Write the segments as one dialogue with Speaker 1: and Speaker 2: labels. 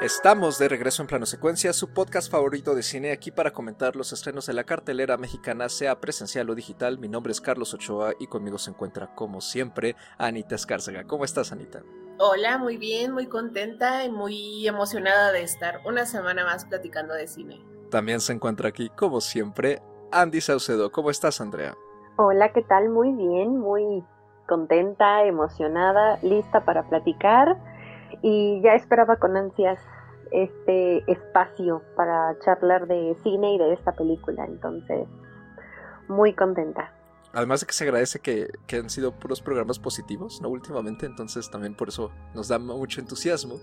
Speaker 1: Estamos de regreso en Plano Secuencia, su podcast favorito de cine, aquí para comentar los estrenos de la cartelera mexicana, sea presencial o digital. Mi nombre es Carlos Ochoa y conmigo se encuentra, como siempre, Anita Escárcega. ¿Cómo estás, Anita?
Speaker 2: Hola, muy bien, muy contenta y muy emocionada de estar una semana más platicando de cine.
Speaker 1: También se encuentra aquí, como siempre, Andy Saucedo. ¿Cómo estás, Andrea?
Speaker 3: Hola, ¿qué tal? Muy bien, muy contenta, emocionada, lista para platicar y ya esperaba con ansias este espacio para charlar de cine y de esta película, entonces muy contenta.
Speaker 1: Además de que se agradece que, que, han sido puros programas positivos, ¿no? Últimamente, entonces también por eso nos da mucho entusiasmo.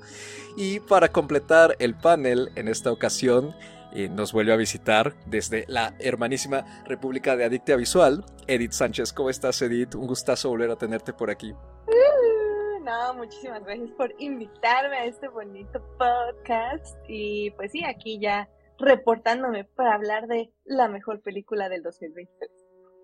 Speaker 1: Y para completar el panel en esta ocasión, eh, nos vuelve a visitar desde la hermanísima República de Adictia Visual, Edith Sánchez. ¿Cómo estás, Edith? Un gustazo volver a tenerte por aquí.
Speaker 4: No, muchísimas gracias por invitarme a este bonito podcast. Y pues sí, aquí ya reportándome para hablar de la mejor película del 2023.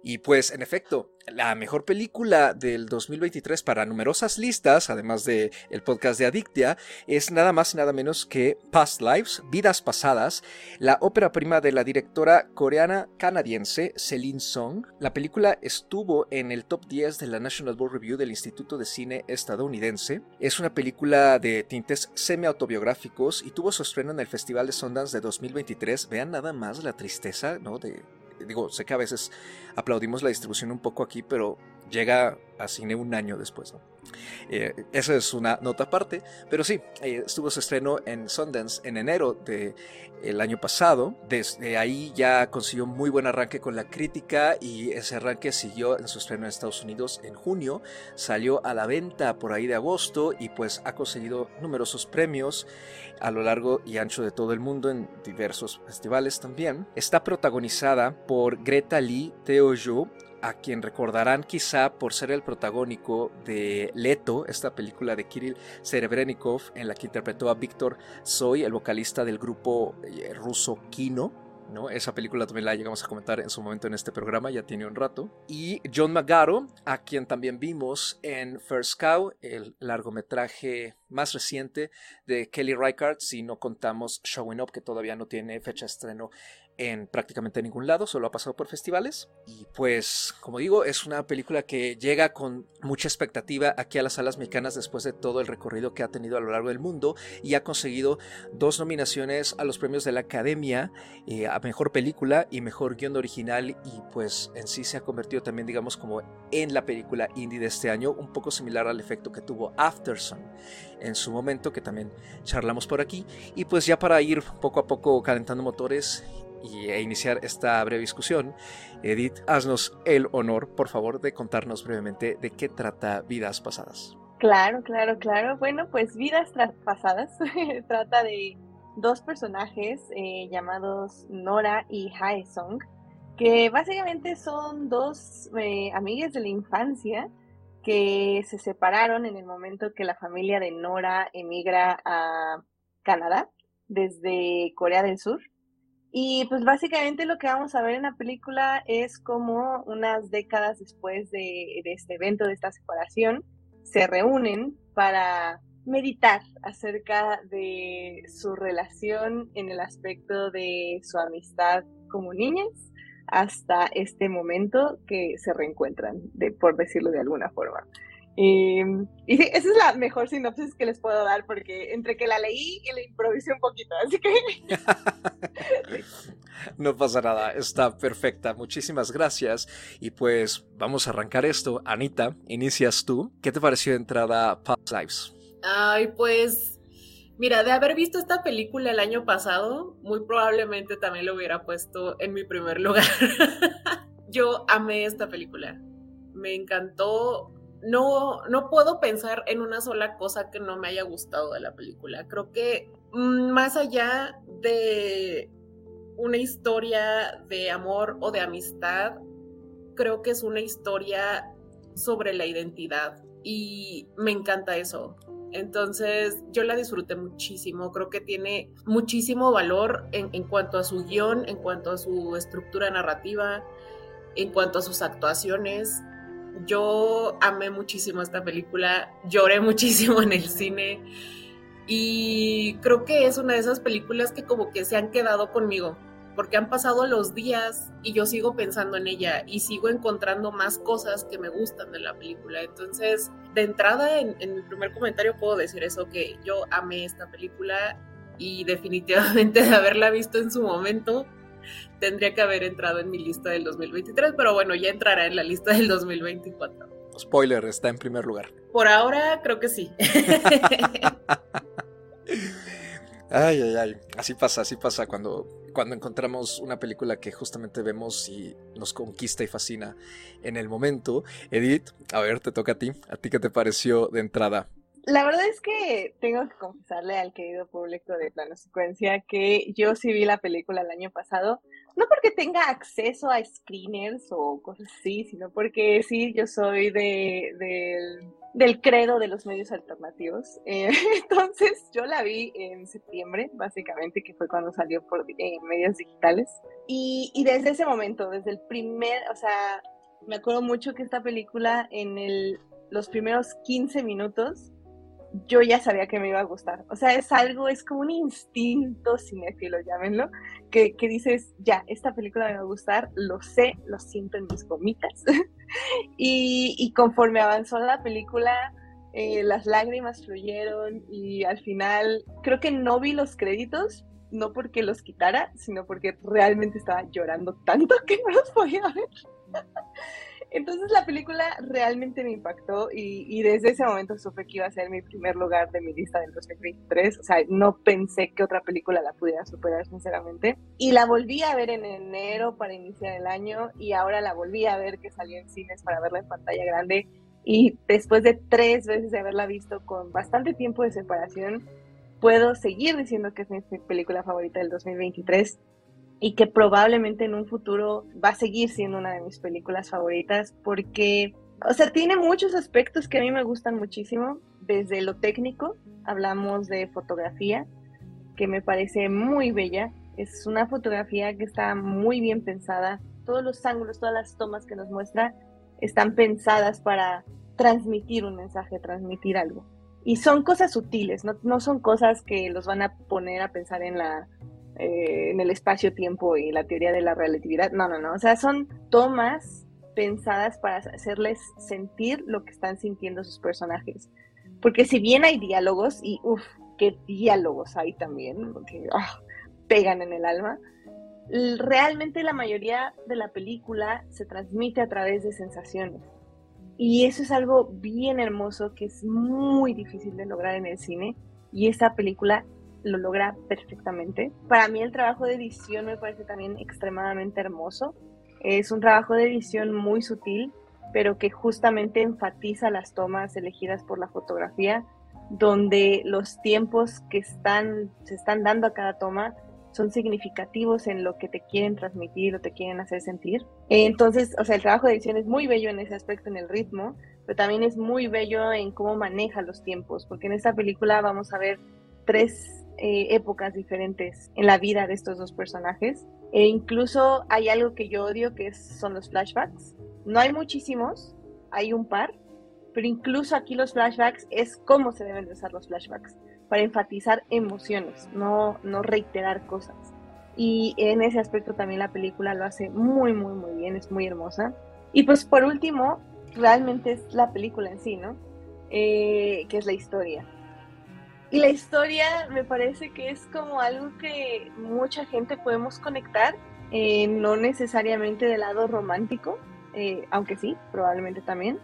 Speaker 1: Y pues, en efecto, la mejor película del 2023 para numerosas listas, además de el podcast de Adictia, es nada más y nada menos que Past Lives, Vidas Pasadas, la ópera prima de la directora coreana canadiense Celine Song. La película estuvo en el top 10 de la National Board Review del Instituto de Cine estadounidense. Es una película de tintes semi-autobiográficos y tuvo su estreno en el Festival de Sundance de 2023. Vean nada más la tristeza, ¿no? De digo, sé que a veces aplaudimos la distribución un poco aquí, pero llega a cine un año después, ¿no? Eh, esa es una nota aparte, pero sí, eh, estuvo su estreno en Sundance en enero del el año pasado. Desde ahí ya consiguió muy buen arranque con la crítica y ese arranque siguió en su estreno en Estados Unidos en junio. Salió a la venta por ahí de agosto y pues ha conseguido numerosos premios a lo largo y ancho de todo el mundo en diversos festivales también. Está protagonizada por Greta Lee Teo-jo, a quien recordarán quizá por ser el protagónico de Leto, esta película de Kirill Serebrennikov, en la que interpretó a Víctor Soy, el vocalista del grupo eh, ruso Kino. ¿no? Esa película también la llegamos a comentar en su momento en este programa, ya tiene un rato. Y John Magaro, a quien también vimos en First Cow, el largometraje más reciente de Kelly Reichardt, si no contamos Showing Up, que todavía no tiene fecha de estreno en prácticamente ningún lado, solo ha pasado por festivales. Y pues, como digo, es una película que llega con mucha expectativa aquí a las salas mexicanas después de todo el recorrido que ha tenido a lo largo del mundo y ha conseguido dos nominaciones a los premios de la Academia eh, a Mejor Película y Mejor Guión Original y pues en sí se ha convertido también, digamos, como en la película indie de este año, un poco similar al efecto que tuvo Afterson en su momento, que también charlamos por aquí. Y pues ya para ir poco a poco calentando motores y e iniciar esta breve discusión, Edith, haznos el honor, por favor, de contarnos brevemente de qué trata Vidas Pasadas.
Speaker 4: Claro, claro, claro. Bueno, pues Vidas Pasadas trata de dos personajes eh, llamados Nora y Haesong, que básicamente son dos eh, amigas de la infancia que se separaron en el momento que la familia de Nora emigra a Canadá desde Corea del Sur. Y pues básicamente lo que vamos a ver en la película es como unas décadas después de, este evento, de esta separación, se reúnen para meditar acerca de su relación en el aspecto de su amistad como niñas hasta este momento que se reencuentran, de, por decirlo de alguna forma. Em, y sí, esa es la mejor sinopsis que les puedo dar porque entre que la leí y la improvisé un poquito, así que...
Speaker 1: no pasa nada, está perfecta, muchísimas gracias. Y pues vamos a arrancar esto. Anita, inicias tú. ¿Qué te pareció de entrada Past Lives?
Speaker 2: Ay, pues Mira, de haber visto esta película el año pasado, muy probablemente también lo hubiera puesto en mi primer lugar. Yo amé esta película. Me encantó no, no puedo pensar en una sola cosa que no me haya gustado de la película. Creo que mm, más allá de una historia de amor o de amistad, creo que es una historia sobre la identidad y me encanta eso. Entonces yo la disfruté muchísimo, creo que tiene muchísimo valor en, en cuanto a su guion, en cuanto a su estructura narrativa, en cuanto a sus actuaciones yo amé muchísimo esta película, lloré muchísimo en el cine Y creo que es una de esas películas que como que se han quedado conmigo, porque han pasado los días y yo sigo pensando en ella y sigo encontrando más cosas que me gustan de la película. Entonces, de entrada, en, en mi primer comentario puedo decir eso, que yo amé esta película y definitivamente de haberla visto en su momento, tendría que haber entrado en mi lista del 2023, pero bueno, ya entrará en la lista del 2024.
Speaker 1: Spoiler, está en primer lugar.
Speaker 2: Por ahora creo que sí.
Speaker 1: ay, ay, ay. Así pasa, así pasa cuando, cuando encontramos una película que justamente vemos y nos conquista y fascina en el momento. Edith, a ver, te toca a ti. ¿A ti qué te pareció de entrada?
Speaker 4: La verdad es que tengo que confesarle al querido público de Plano Secuencia que yo sí vi la película el año pasado, no porque tenga acceso a screeners o cosas así, sino porque sí, yo soy de, del credo de los medios alternativos. Eh, entonces yo la vi en septiembre, básicamente, que fue cuando salió por medios digitales. Y, y desde ese momento, desde el primer, o sea, me acuerdo mucho que esta película en el, los primeros 15 minutos yo ya sabía que me iba a gustar. O sea, es algo, es como un instinto cinéfilo, llámenlo, que, que dices, ya, esta película me va a gustar, lo sé, lo siento en mis gomitas. y, y, conforme avanzó la película, eh, las lágrimas fluyeron y al final creo que no vi los créditos, no porque los quitara, sino porque realmente estaba llorando tanto que no los podía ver. Entonces la película realmente me impactó y, desde ese momento supe que iba a ser mi primer lugar de mi lista del 2023. O sea, no pensé que otra película la pudiera superar, sinceramente. Y la volví a ver en enero para iniciar el año y ahora la volví a ver que salió en cines para verla en pantalla grande. Y después de tres veces de haberla visto con bastante tiempo de separación, puedo seguir diciendo que es mi película favorita del 2023 y que probablemente en un futuro va a seguir siendo una de mis películas favoritas porque, o sea, tiene muchos aspectos que a mí me gustan muchísimo, desde lo técnico, hablamos de fotografía, que me parece muy bella, es una fotografía que está muy bien pensada, todos los ángulos, todas las tomas que nos muestra están pensadas para transmitir un mensaje, transmitir algo. Y son cosas sutiles, no, no son cosas que los van a poner a pensar en la eh, en el espacio-tiempo y la teoría de la relatividad. No, no, no. O sea, son tomas pensadas para hacerles sentir lo que están sintiendo sus personajes. Porque si bien hay diálogos, y uff, qué diálogos hay también, porque ah, pegan en el alma, realmente la mayoría de la película se transmite a través de sensaciones. Y eso es algo bien hermoso que es muy difícil de lograr en el cine. Y esta película lo logra perfectamente. Para mí el trabajo de edición me parece también extremadamente hermoso. Es un trabajo de edición muy sutil, pero que justamente enfatiza las tomas elegidas por la fotografía, donde los tiempos que están, se están dando a cada toma son significativos en lo que te quieren transmitir o te quieren hacer sentir. Entonces, o sea, el trabajo de edición es muy bello en ese aspecto, en el ritmo, pero también es muy bello en cómo maneja los tiempos, porque en esta película vamos a ver tres eh, épocas diferentes en la vida de estos dos personajes. E incluso hay algo que yo odio que son los flashbacks. No hay muchísimos, hay un par, pero incluso aquí los flashbacks es cómo se deben usar los flashbacks, para enfatizar emociones, no, no reiterar cosas. Y en ese aspecto también la película lo hace muy, muy, muy bien, es muy hermosa. Y pues por último, realmente es la película en sí, ¿no? Eh, que es la historia. Y la historia me parece que es como algo que mucha gente podemos conectar, eh, no necesariamente del lado romántico, eh, aunque sí, probablemente también,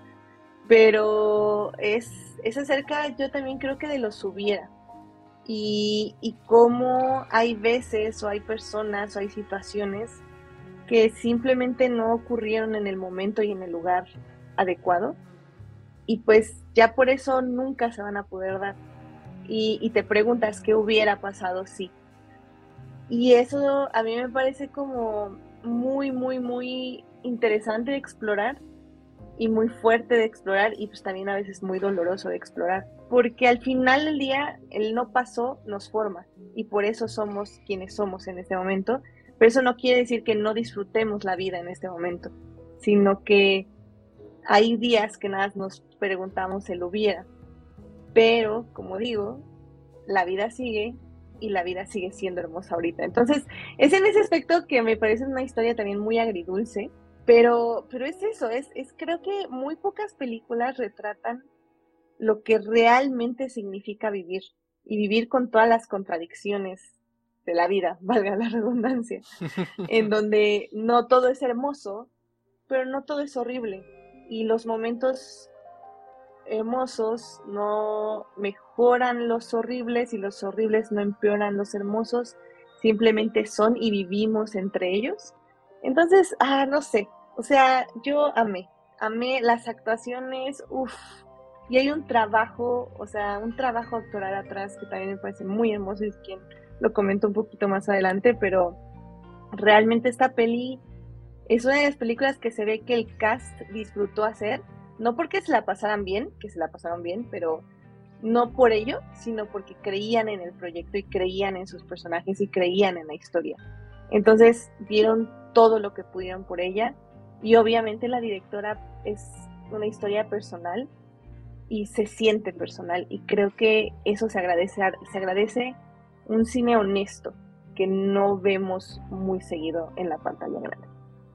Speaker 4: pero es, es acerca, yo también creo que de los hubiera. Y, y cómo hay veces o hay personas o hay situaciones que simplemente no ocurrieron en el momento y en el lugar adecuado. Y pues ya por eso nunca se van a poder dar y, te preguntas qué hubiera pasado si. Y eso a mí me parece como muy, muy, muy interesante de explorar y muy fuerte de explorar y pues también a veces muy doloroso de explorar. Porque al final del día el no pasó nos forma y por eso somos quienes somos en este momento. Pero eso no quiere decir que no disfrutemos la vida en este momento, sino que hay días que nada nos preguntamos el hubiera pero, como digo, la vida sigue y la vida sigue siendo hermosa ahorita. Entonces, es en ese aspecto que me parece una historia también muy agridulce, pero, pero es eso, es, es creo que muy pocas películas retratan lo que realmente significa vivir y vivir con todas las contradicciones de la vida, valga la redundancia, en donde no todo es hermoso, pero no todo es horrible y los momentos hermosos no mejoran los horribles y los horribles no empeoran los hermosos, simplemente son y vivimos entre ellos. Entonces, ah, no sé, o sea, yo amé, amé las actuaciones, uff, y hay un trabajo, o sea, un trabajo actoral atrás que también me parece muy hermoso y es quien lo comento un poquito más adelante, pero realmente esta peli es una de las películas que se ve que el cast disfrutó hacer no porque se la pasaran bien, que se la pasaron bien, pero no por ello, sino porque creían en el proyecto y creían en sus personajes y creían en la historia. Entonces dieron todo lo que pudieron por ella y obviamente la directora es una historia personal y se siente personal y creo que eso se agradece, se agradece un cine honesto que no vemos muy seguido en la pantalla grande.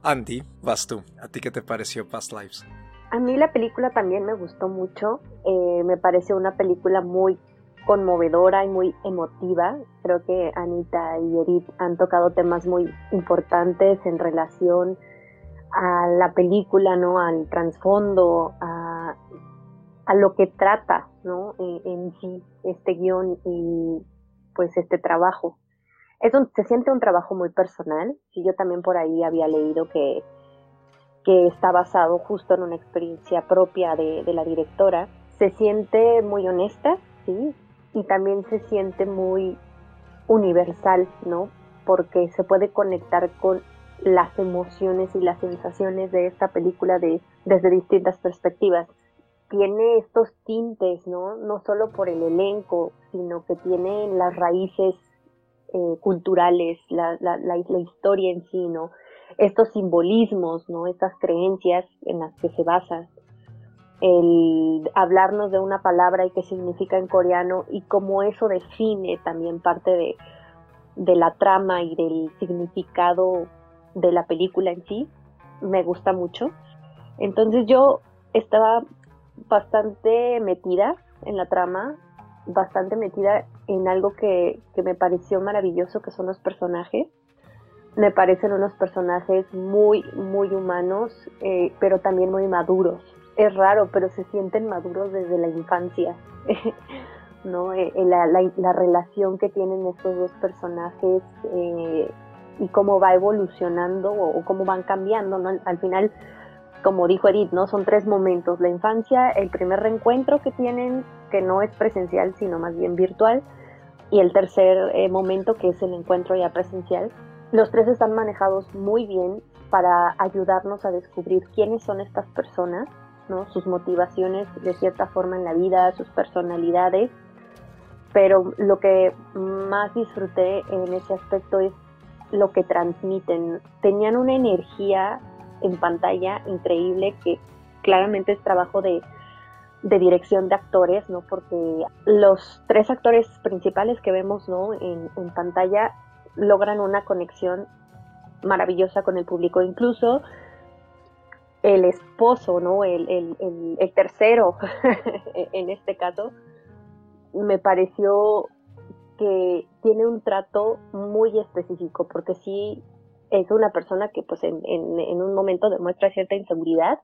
Speaker 1: Andy, vas tú. ¿A ti qué te pareció Past Lives?
Speaker 3: A mí la película también me gustó mucho. Eh, me pareció una película muy conmovedora y muy emotiva. Creo que Anita y Edith han tocado temas muy importantes en relación a la película, ¿no? Al trasfondo, a, lo que trata, ¿no? En, en, sí este guion y pues este trabajo. Es un, se siente un trabajo muy personal. Y yo también por ahí había leído que que está basado justo en una experiencia propia de, la directora. Se siente muy honesta, sí, y también se siente muy universal, ¿no? Porque se puede conectar con las emociones y las sensaciones de esta película de, desde distintas perspectivas. Tiene estos tintes, ¿no? No solo por el elenco, sino que tiene las raíces eh, culturales, la, la, la, historia en sí, ¿no? Estos simbolismos, ¿no? Estas creencias en las que se basan. El hablarnos de una palabra y qué significa en coreano y cómo eso define también parte de, de la trama y del significado de la película en sí, me gusta mucho. Entonces yo estaba bastante metida en la trama, bastante metida en algo que, que me pareció maravilloso, que son los personajes me parecen unos personajes muy, muy humanos, eh, pero también muy maduros. Es raro, pero se sienten maduros desde la infancia. ¿no? Eh, eh, la, la, relación que tienen estos dos personajes y cómo va evolucionando o, cómo van cambiando. ¿no? Al final, como dijo Edith, ¿no? son tres momentos. La infancia, el primer reencuentro que tienen, que no es presencial, sino más bien virtual, y el tercer momento, que es el encuentro ya presencial los tres están manejados muy bien para ayudarnos a descubrir quiénes son estas personas, ¿no? sus motivaciones de cierta forma en la vida, sus personalidades. Pero lo que más disfruté en ese aspecto es lo que transmiten. Tenían una energía en pantalla increíble que claramente es trabajo de, dirección de actores, ¿no? Porque los tres actores principales que vemos, ¿no? En, en pantalla logran una conexión maravillosa con el público. Incluso el esposo, ¿no? El, el, tercero, en este caso, me pareció que tiene un trato muy específico, porque sí es una persona que pues en, en, un momento demuestra cierta inseguridad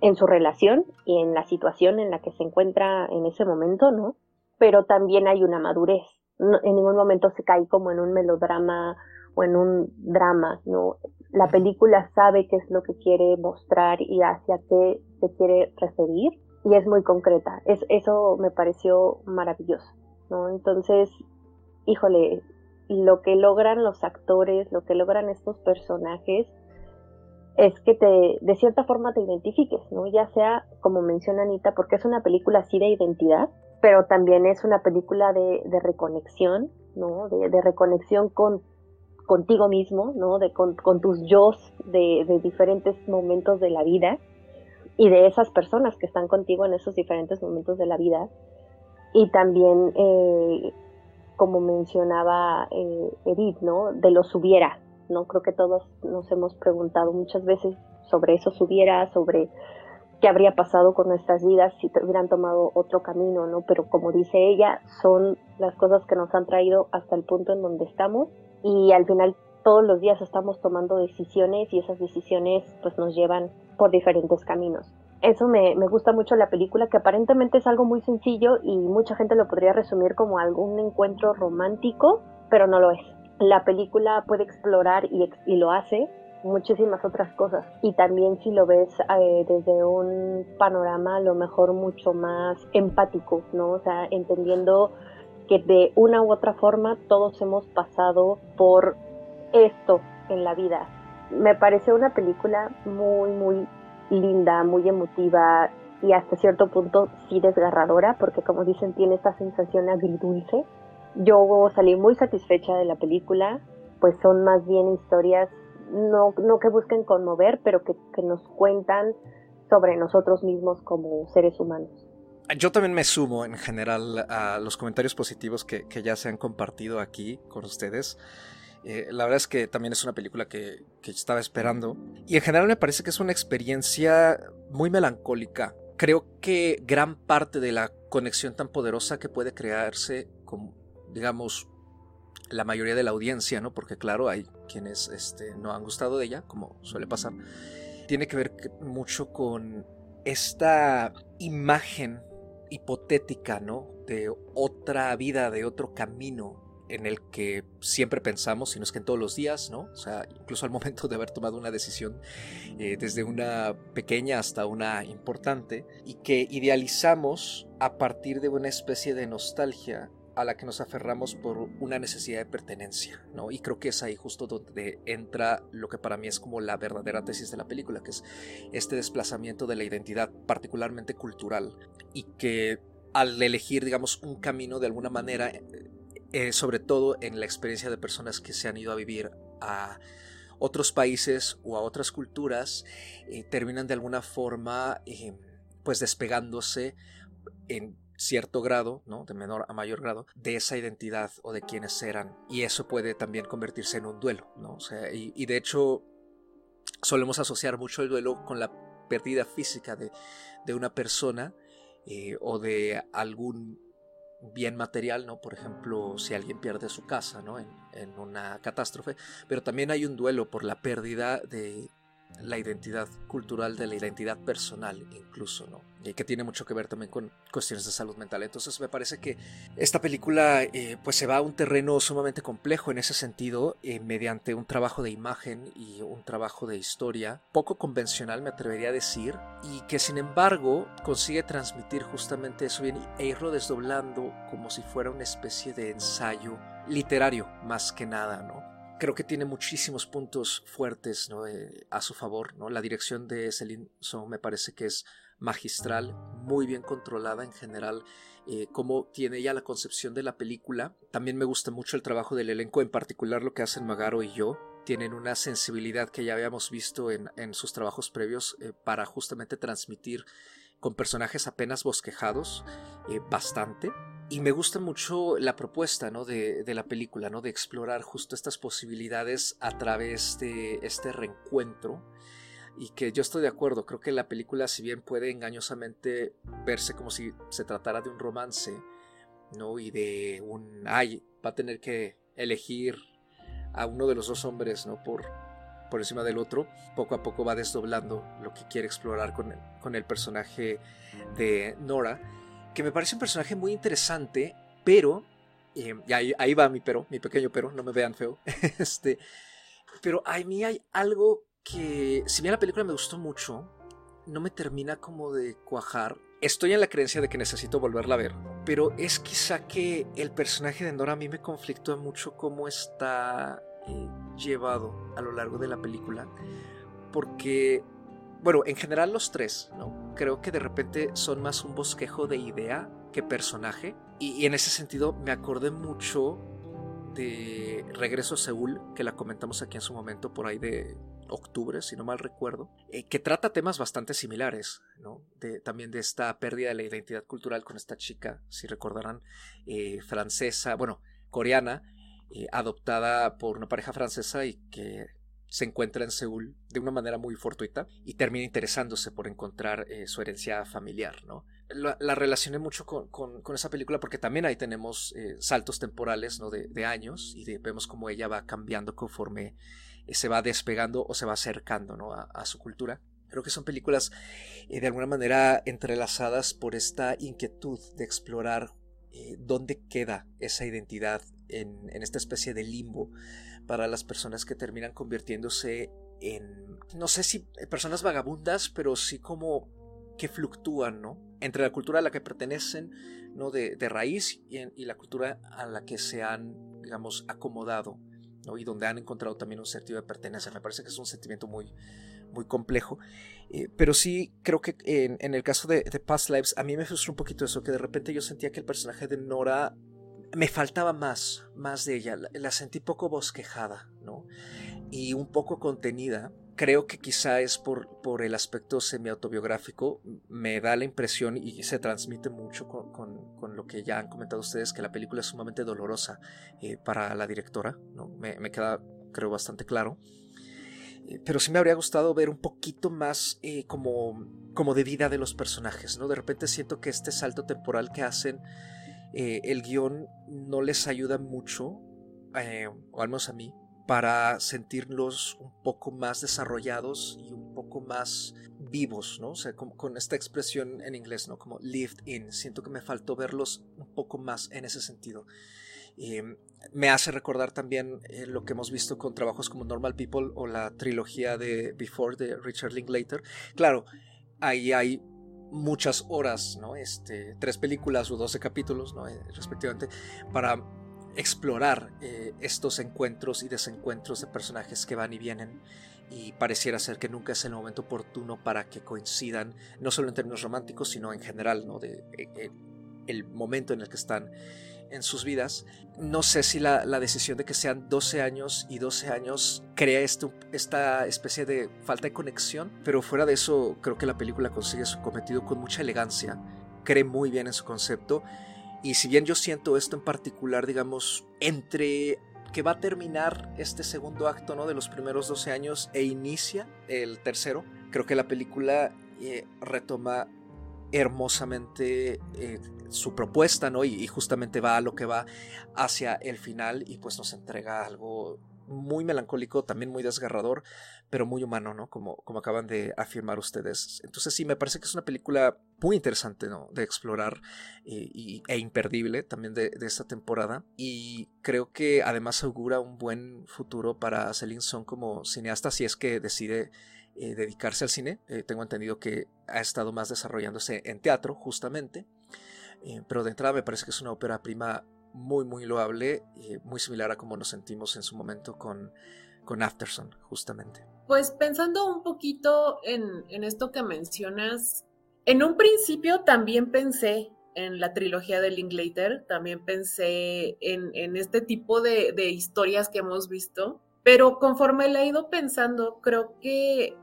Speaker 3: en su relación y en la situación en la que se encuentra en ese momento, ¿no? Pero también hay una madurez en ningún momento se cae como en un melodrama o en un drama, ¿no? La película sabe qué es lo que quiere mostrar y hacia qué se quiere referir y es muy concreta. Es, eso me pareció maravilloso, ¿no? Entonces, híjole, lo que logran los actores, lo que logran estos personajes, es que te, de cierta forma te identifiques, ¿no? Ya sea, como menciona Anita, porque es una película así de identidad, pero también es una película de, reconexión, ¿no? De, reconexión con contigo mismo, ¿no? De, con, tus yo de, diferentes momentos de la vida y de esas personas que están contigo en esos diferentes momentos de la vida. Y también eh, como mencionaba eh, Edith, ¿no? De los hubiera, ¿no? Creo que todos nos hemos preguntado muchas veces sobre esos hubiera, sobre qué habría pasado con nuestras vidas si hubieran tomado otro camino, ¿no? Pero como dice ella, son las cosas que nos han traído hasta el punto en donde estamos y al final todos los días estamos tomando decisiones y esas decisiones pues nos llevan por diferentes caminos. Eso me, me gusta mucho la película, que aparentemente es algo muy sencillo y mucha gente lo podría resumir como algún encuentro romántico, pero no lo es. La película puede explorar y, y lo hace muchísimas otras cosas. Y también si lo ves eh, desde un panorama a lo mejor mucho más empático, ¿no? O sea, entendiendo que de una u otra forma todos hemos pasado por esto en la vida. Me pareció una película muy, muy linda, muy emotiva y hasta cierto punto sí desgarradora, porque como dicen, tiene esta sensación agridulce. Yo salí muy satisfecha de la película, pues son más bien historias no, no que busquen conmover, pero que, nos cuentan sobre nosotros mismos como seres humanos.
Speaker 1: Yo también me sumo en general a los comentarios positivos que, ya se han compartido aquí con ustedes. Eh, la verdad es que también es una película que, que, estaba esperando. Y en general me parece que es una experiencia muy melancólica. Creo que gran parte de la conexión tan poderosa que puede crearse con, digamos, la mayoría de la audiencia, ¿no? Porque claro, hay quienes este, no han gustado de ella, como suele pasar. Tiene que ver mucho con esta imagen hipotética, ¿no? De otra vida, de otro camino en el que siempre pensamos, si no es que en todos los días, ¿no? O sea, incluso al momento de haber tomado una decisión, eh, desde una pequeña hasta una importante, y que idealizamos a partir de una especie de nostalgia a la que nos aferramos por una necesidad de pertenencia, ¿no? Y creo que es ahí justo donde entra lo que para mí es como la verdadera tesis de la película, que es este desplazamiento de la identidad, particularmente cultural, y que al elegir, digamos, un camino de alguna manera, eh, eh, sobre todo en la experiencia de personas que se han ido a vivir a otros países o a otras culturas, eh, terminan de alguna forma, pues despegándose en cierto grado, ¿no? de menor a mayor grado, de esa identidad o de quienes eran. Y eso puede también convertirse en un duelo. ¿no? O sea, y, de hecho solemos asociar mucho el duelo con la pérdida física de, de una persona eh, o de algún bien material, ¿no? Por ejemplo, si alguien pierde su casa, ¿no? En, en, una catástrofe, pero también hay un duelo por la pérdida de la identidad cultural, de la identidad personal incluso, ¿no? Y que tiene mucho que ver también con cuestiones de salud mental. Entonces me parece que esta película eh, pues se va a un terreno sumamente complejo en ese sentido, eh, mediante un trabajo de imagen y un trabajo de historia poco convencional, me atrevería a decir, y que sin embargo consigue transmitir justamente eso bien e irlo desdoblando como si fuera una especie de ensayo literario más que nada, ¿no? Creo que tiene muchísimos puntos fuertes eh, a su favor. ¿no? La dirección de Celine Song me parece que es magistral, muy bien controlada en general, eh, como tiene ya la concepción de la película. También me gusta mucho el trabajo del elenco, en particular lo que hacen Magaro y yo. Tienen una sensibilidad que ya habíamos visto en, sus trabajos previos eh, para justamente transmitir con personajes apenas bosquejados bastante. Y me gusta mucho la propuesta ¿no? de, la película, ¿no? de explorar justo estas posibilidades a través de este reencuentro. Y que yo estoy de acuerdo, creo que la película, si bien puede engañosamente verse como si se tratara de un romance, ¿no? Y de un, ay, va a tener que elegir a uno de los dos hombres, ¿no? Por, por encima del otro, poco a poco va desdoblando lo que quiere explorar con con el personaje de Nora que me parece un personaje muy interesante, pero, eh, ahí, va mi pero, mi pequeño pero, no me vean feo, este, pero a mí hay algo que, si bien la película me gustó mucho, no me termina como de cuajar. Estoy en la creencia de que necesito volverla a ver, pero es quizá que el personaje de Nora a mí me conflictúa mucho cómo está eh, llevado a lo largo de la película, porque bueno, en general los tres, ¿no? Creo que de repente son más un bosquejo de idea que personaje. Y, en ese sentido me acordé mucho de Regreso a Seúl, que la comentamos aquí en su momento por ahí de octubre, si no mal recuerdo, eh, que trata temas bastante similares, ¿no? También de esta pérdida de la identidad cultural con esta chica, si recordarán, eh, francesa, bueno, coreana, eh, adoptada por una pareja francesa y que se encuentra en Seúl de una manera muy fortuita y termina interesándose por encontrar eh, su herencia familiar, ¿no? La, relacioné mucho con, esa película porque también ahí tenemos eh, saltos temporales, ¿no? De, años y vemos cómo ella va cambiando conforme eh, se va despegando o se va acercando, ¿no? a, su cultura. Creo que son películas de alguna manera entrelazadas por esta inquietud de explorar dónde queda esa identidad en, en esta especie de limbo para las personas que terminan convirtiéndose en, no sé si personas vagabundas, pero sí como que fluctúan, ¿no? Entre la cultura a la que pertenecen, ¿no? De, raíz y, la cultura a la que se han, digamos, acomodado, ¿no? Y donde han encontrado también un sentido de pertenencia. Me parece que es un sentimiento muy, muy complejo. Eh, pero sí creo que en, el caso de, de, Past Lives, a mí me frustró un poquito eso, que de repente yo sentía que el personaje de Nora me faltaba más, más de ella. La, sentí poco bosquejada, ¿no? Y un poco contenida. Creo que quizá es por, por el aspecto semi-autobiográfico. Me da la impresión y se transmite mucho con, lo que ya han comentado ustedes, que la película es sumamente dolorosa eh, para la directora, ¿no? Me, queda, creo, bastante claro eh, pero sí me habría gustado ver un poquito más eh, como, como de vida de los personajes, ¿no? De repente siento que este salto temporal que hacen eh, el guion no les ayuda mucho, eh, o al menos a mí, para sentirlos un poco más desarrollados y un poco más vivos, ¿no? O sea, con, esta expresión en inglés, ¿no? Como lived in. Siento que me faltó verlos un poco más en ese sentido. Em, me hace recordar también eh, lo que hemos visto con trabajos como Normal People o la trilogía de Before de Richard Linklater. Claro, ahí hay muchas horas, ¿no? Este, tres películas o doce capítulos, ¿no? Eh, respectivamente, para explorar eh, estos encuentros y desencuentros de personajes que van y vienen y pareciera ser que nunca es el momento oportuno para que coincidan, no solo en términos románticos, sino en general, ¿no? De, eh, el momento en el que están en sus vidas. No sé si la, decisión de que sean 12 años y 12 años crea esto, esta especie de falta de conexión, pero fuera de eso creo que la película consigue su cometido con mucha elegancia, cree muy bien en su concepto y si bien yo siento esto en particular, digamos, entre que va a terminar este segundo acto ¿no? de los primeros 12 años e inicia el tercero, creo que la película eh, retoma hermosamente eh, su propuesta, ¿no? Y, justamente va a lo que va hacia el final y pues nos entrega algo muy melancólico, también muy desgarrador, pero muy humano, ¿no? Como, como acaban de afirmar ustedes. Entonces sí, me parece que es una película muy interesante, ¿no? De explorar y, e imperdible también de, esta temporada. Y creo que además augura un buen futuro para Celine Song como cineasta si es que decide eh, dedicarse al cine. Eh, tengo entendido que ha estado más desarrollándose en teatro, justamente. Eh, pero de entrada me parece que es una ópera prima muy, muy loable, y muy similar a como nos sentimos en su momento con, con Afterson, justamente.
Speaker 2: Pues pensando un poquito en, en esto que mencionas, en un principio también pensé en la trilogía de Linklater, también pensé en, en este tipo de, de, historias que hemos visto, pero conforme la he ido pensando, creo que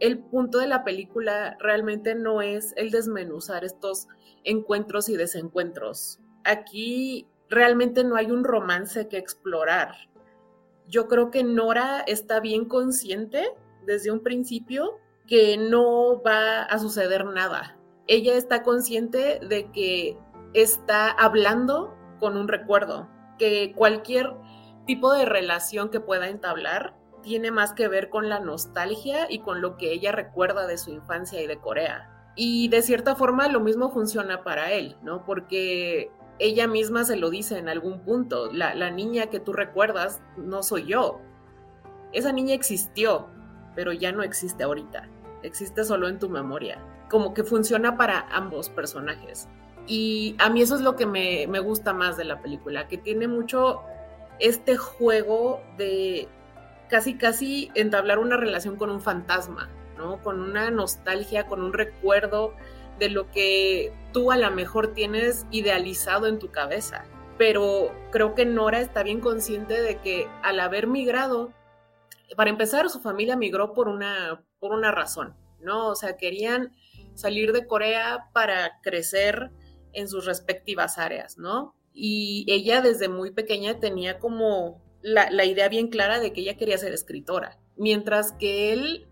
Speaker 2: el punto de la película realmente no es el desmenuzar estos encuentros y desencuentros. Aquí realmente no hay un romance que explorar. Yo creo que Nora está bien consciente desde un principio que no va a suceder nada. Ella está consciente de que está hablando con un recuerdo, que cualquier tipo de relación que pueda entablar tiene más que ver con la nostalgia y con lo que ella recuerda de su infancia y de Corea. Y de cierta forma lo mismo funciona para él, ¿no? Porque ella misma se lo dice en algún punto, la, niña que tú recuerdas no soy yo. Esa niña existió, pero ya no existe ahorita, existe solo en tu memoria. Como que funciona para ambos personajes. Y a mí eso es lo que me, me gusta más de la película, que tiene mucho este juego de casi casi entablar una relación con un fantasma, con una nostalgia, con un recuerdo de lo que tú a lo mejor tienes idealizado en tu cabeza. Pero creo que Nora está bien consciente de que al haber migrado, para empezar, su familia migró por una, por una razón, ¿no? O sea, querían salir de Corea para crecer en sus respectivas áreas, ¿no? Y ella desde muy pequeña tenía como la, idea bien clara de que ella quería ser escritora, mientras que él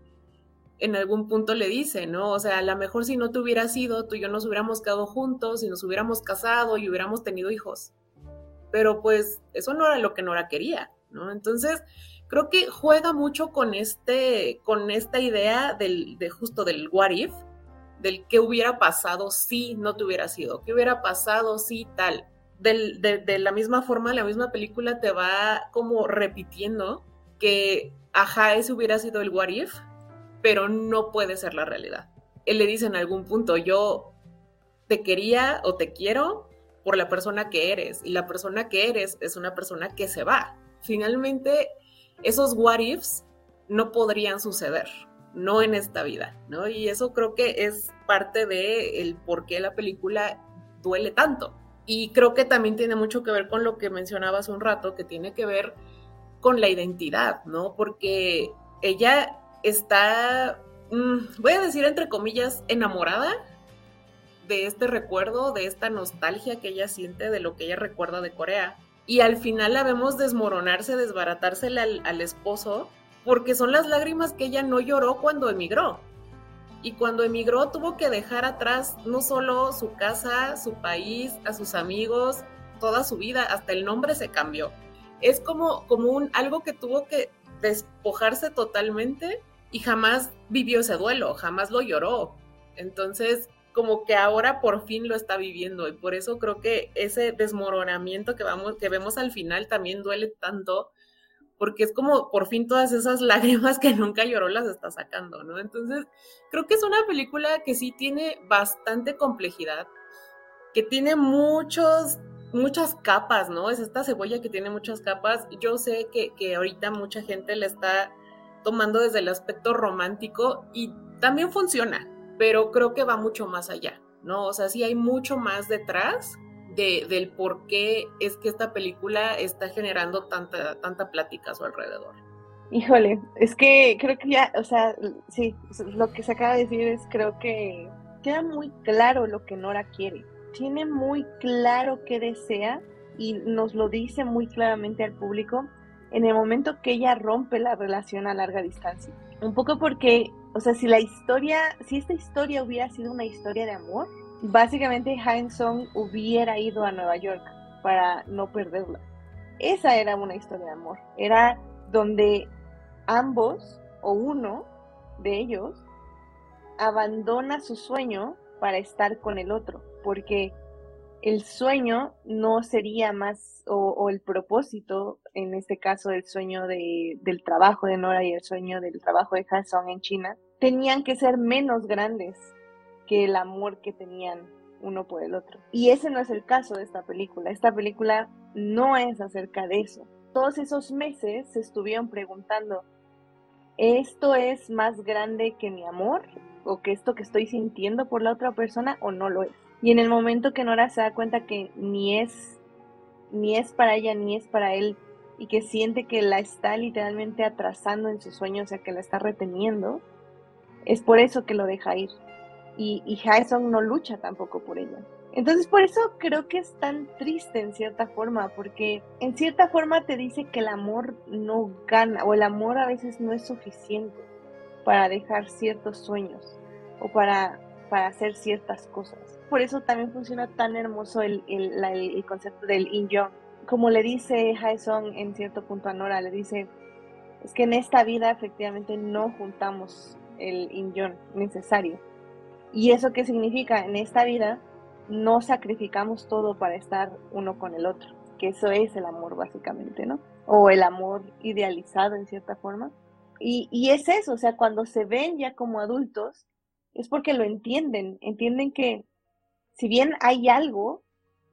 Speaker 2: en algún punto le dice, ¿no? O sea, a lo mejor si no te hubieras ido, tú y yo nos hubiéramos quedado juntos y nos hubiéramos casado y hubiéramos tenido hijos. Pero pues eso no era lo que Nora quería, ¿no? Entonces, creo que juega mucho con, este, con esta idea del, de justo del what if, del qué hubiera pasado si no te hubiera sido, qué hubiera pasado si tal. De, la misma forma, la misma película te va como repitiendo que, ajá, ese hubiera sido el what if, pero no puede ser la realidad. Él le dice en algún punto, yo te quería o te quiero por la persona que eres, y la persona que eres es una persona que se va. Finalmente, esos what ifs no podrían suceder, no en esta vida, ¿no? Y eso creo que es parte de el por qué la película duele tanto. Y creo que también tiene mucho que ver con lo que mencionaba hace un rato, que tiene que ver con la identidad, ¿no? Porque ella está, mm, voy a decir entre comillas, enamorada de este recuerdo, de esta nostalgia que ella siente de lo que ella recuerda de Corea. Y al final la vemos desmoronarse, desbaratársela al esposo, porque son las lágrimas que ella no lloró cuando emigró. Y cuando emigró tuvo que dejar atrás no solo su casa, su país, a sus amigos, toda su vida, hasta el nombre se cambió. Es como, como un, algo que tuvo que despojarse totalmente y jamás vivió ese duelo, jamás lo lloró. Entonces, como que ahora por fin lo está viviendo y por eso creo que ese desmoronamiento que vamos que vemos al final también duele tanto porque es como por fin todas esas lágrimas que nunca lloró las está sacando, ¿no? Entonces, creo que es una película que sí tiene bastante complejidad, que tiene muchos muchas capas, ¿no? Es esta cebolla que tiene muchas capas. Yo sé que, que ahorita mucha gente le está tomando desde el aspecto romántico y también funciona, pero creo que va mucho más allá, ¿no? O sea, sí hay mucho más detrás de, del por qué es que esta película está generando tanta, tanta plática a su alrededor.
Speaker 4: Híjole, es que creo que ya, o sea, sí, lo que se acaba de decir es creo que queda muy claro lo que Nora quiere. Tiene muy claro qué desea y nos lo dice muy claramente al público en el momento que ella rompe la relación a larga distancia. Un poco porque, o sea, si la historia, si esta historia hubiera sido una historia de amor, básicamente Han Song hubiera ido a Nueva York para no perderla. Esa era una historia de amor. Era donde ambos o uno de ellos abandona su sueño para estar con el otro, porque el sueño no sería más, o, el propósito, en este caso el sueño de, del trabajo de Nora y el sueño del trabajo de Hanson en China, tenían que ser menos grandes que el amor que tenían uno por el otro. Y ese no es el caso de esta película. Esta película no es acerca de eso. Todos esos meses se estuvieron preguntando, ¿esto es más grande que mi amor? ¿O que esto que estoy sintiendo por la otra persona o no lo es? Y en el momento que Nora se da cuenta que ni es, ni es para ella ni es para él, y que siente que la está literalmente atrasando en sus sueños, o sea, que la está reteniendo, es por eso que lo deja ir. Y, y no lucha tampoco por ella. Entonces por eso creo que es tan triste en cierta forma, porque en cierta forma te dice que el amor no gana o el amor a veces no es suficiente para dejar ciertos sueños o para, para hacer ciertas cosas por eso también funciona tan hermoso el, el, concepto del in Como le dice Haesong en cierto punto a Nora, le dice, es que en esta vida efectivamente no juntamos el in necesario. ¿Y eso qué significa? En esta vida no sacrificamos todo para estar uno con el otro, que eso es el amor básicamente, ¿no? O el amor idealizado en cierta forma. Y, y es eso, o sea, cuando se ven ya como adultos, es porque lo entienden, entienden que si bien hay algo,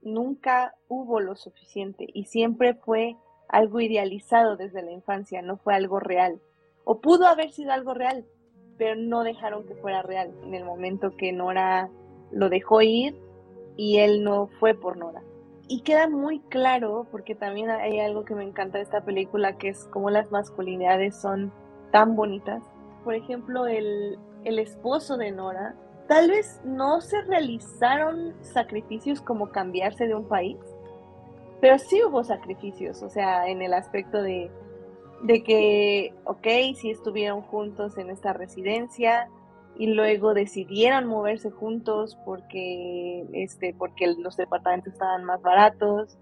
Speaker 4: nunca hubo lo suficiente y siempre fue algo idealizado desde la infancia, no fue algo real. O pudo haber sido algo real, pero no dejaron que fuera real en el momento que Nora lo dejó ir y él no fue por Nora. Y queda muy claro, porque también hay algo que me encanta de esta película, que es como las masculinidades son tan bonitas. Por ejemplo, el, el esposo de Nora Tal vez no se realizaron sacrificios como cambiarse de un país, pero sí hubo sacrificios, o sea, en el aspecto de, de que, ok, sí estuvieron juntos en esta residencia y luego decidieron moverse juntos porque, este, porque los departamentos estaban más baratos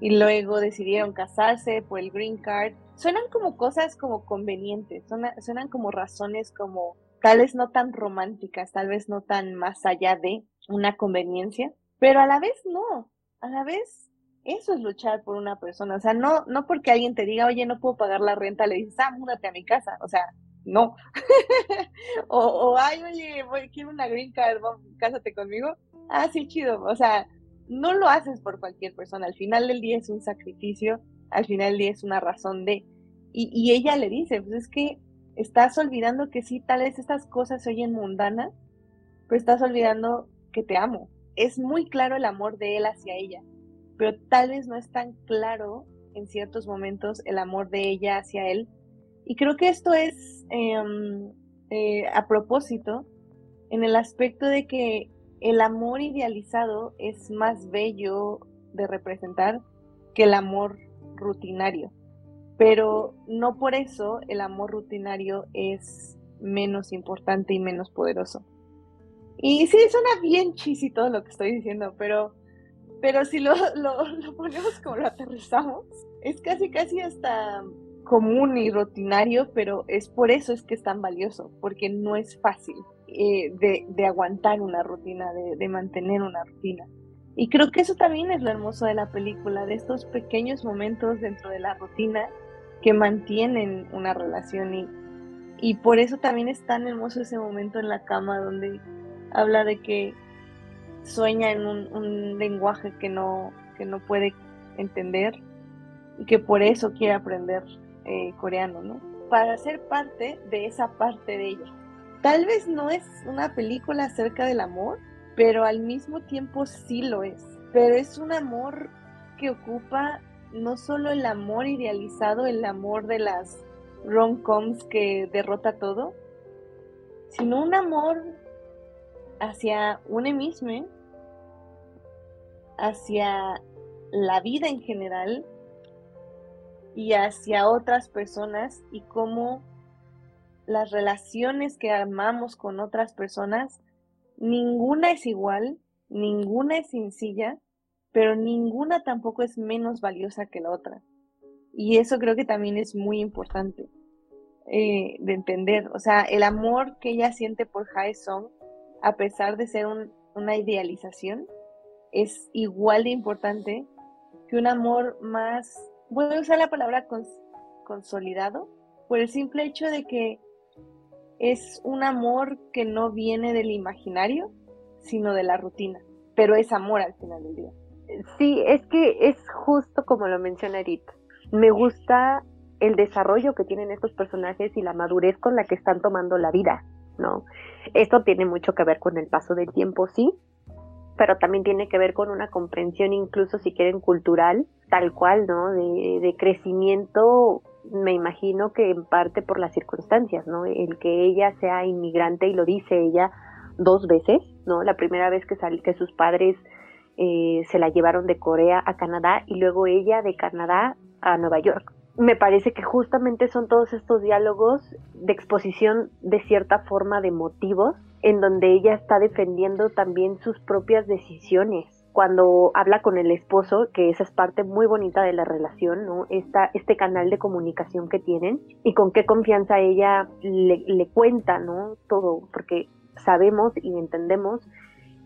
Speaker 4: y luego decidieron casarse por el green card. Suenan como cosas como convenientes, suenan, como razones como tal vez no tan románticas, tal vez no tan más allá de una conveniencia, pero a la vez no, a la vez eso es luchar por una persona, o sea, no, no porque alguien te diga, oye, no puedo pagar la renta, le dices, ah, múdate a mi casa, o sea, no. o, ay, oye, voy, quiero una green card, cásate conmigo. Ah, sí, chido, o sea, no lo haces por cualquier persona, al final del día es un sacrificio, al final del día es una razón de... Y, y ella le dice, pues es que estás olvidando que sí, tal vez estas cosas se oyen mundanas, pero estás olvidando que te amo. Es muy claro el amor de él hacia ella, pero tal vez no es tan claro en ciertos momentos el amor de ella hacia él. Y creo que esto es em, eh, a propósito en el aspecto de que el amor idealizado es más bello de representar que el amor rutinario. Pero no por eso el amor rutinario es menos importante y menos poderoso. Y sí, suena bien chisi todo lo que estoy diciendo, pero, pero si lo, lo, ponemos como lo aterrizamos, es casi casi hasta común y rutinario, pero es por eso es que es tan valioso, porque no es fácil eh, de, de, aguantar una rutina, de, de, mantener una rutina. Y creo que eso también es lo hermoso de la película, de estos pequeños momentos dentro de la rutina que mantienen una relación y, y por eso también es tan hermoso ese momento en la cama donde habla de que sueña en un, lenguaje que no, que no puede entender y que por eso quiere aprender eh, coreano, ¿no? Para ser parte de esa parte de ella. Tal vez no es una película acerca del amor, pero al mismo tiempo sí lo es. Pero es un amor que ocupa no solo el amor idealizado, el amor de las rom-coms que derrota todo, sino un amor hacia uno mismo, hacia la vida en general y hacia otras personas y cómo las relaciones que armamos con otras personas, ninguna es igual, ninguna es sencilla, pero ninguna tampoco es menos valiosa que la otra. Y eso creo que también es muy importante eh, de entender. O sea, el amor que ella siente por Hae Song, a pesar de ser una idealización, es igual de importante que un amor más, voy a usar la palabra consolidado, por el simple hecho de que es un amor que no viene del imaginario, sino de la rutina, pero es amor al final del día.
Speaker 3: Sí, es que es justo como lo menciona Edith. Me gusta el desarrollo que tienen estos personajes y la madurez con la que están tomando la vida, ¿no? Esto tiene mucho que ver con el paso del tiempo, sí, pero también tiene que ver con una comprensión incluso si quieren cultural, tal cual, ¿no? De, crecimiento, me imagino que en parte por las circunstancias, ¿no? El que ella sea inmigrante y lo dice ella dos veces, ¿no? La primera vez que, sal, que sus padres eh, se la llevaron de Corea a Canadá y luego ella de Canadá a Nueva York. Me parece que justamente son todos estos diálogos de exposición de cierta forma de motivos en donde ella está defendiendo también sus propias decisiones cuando habla con el esposo, que esa es parte muy bonita de la relación, ¿no? Esta, este canal de comunicación que tienen y con qué confianza ella le, le cuenta, ¿no? Todo, porque sabemos y entendemos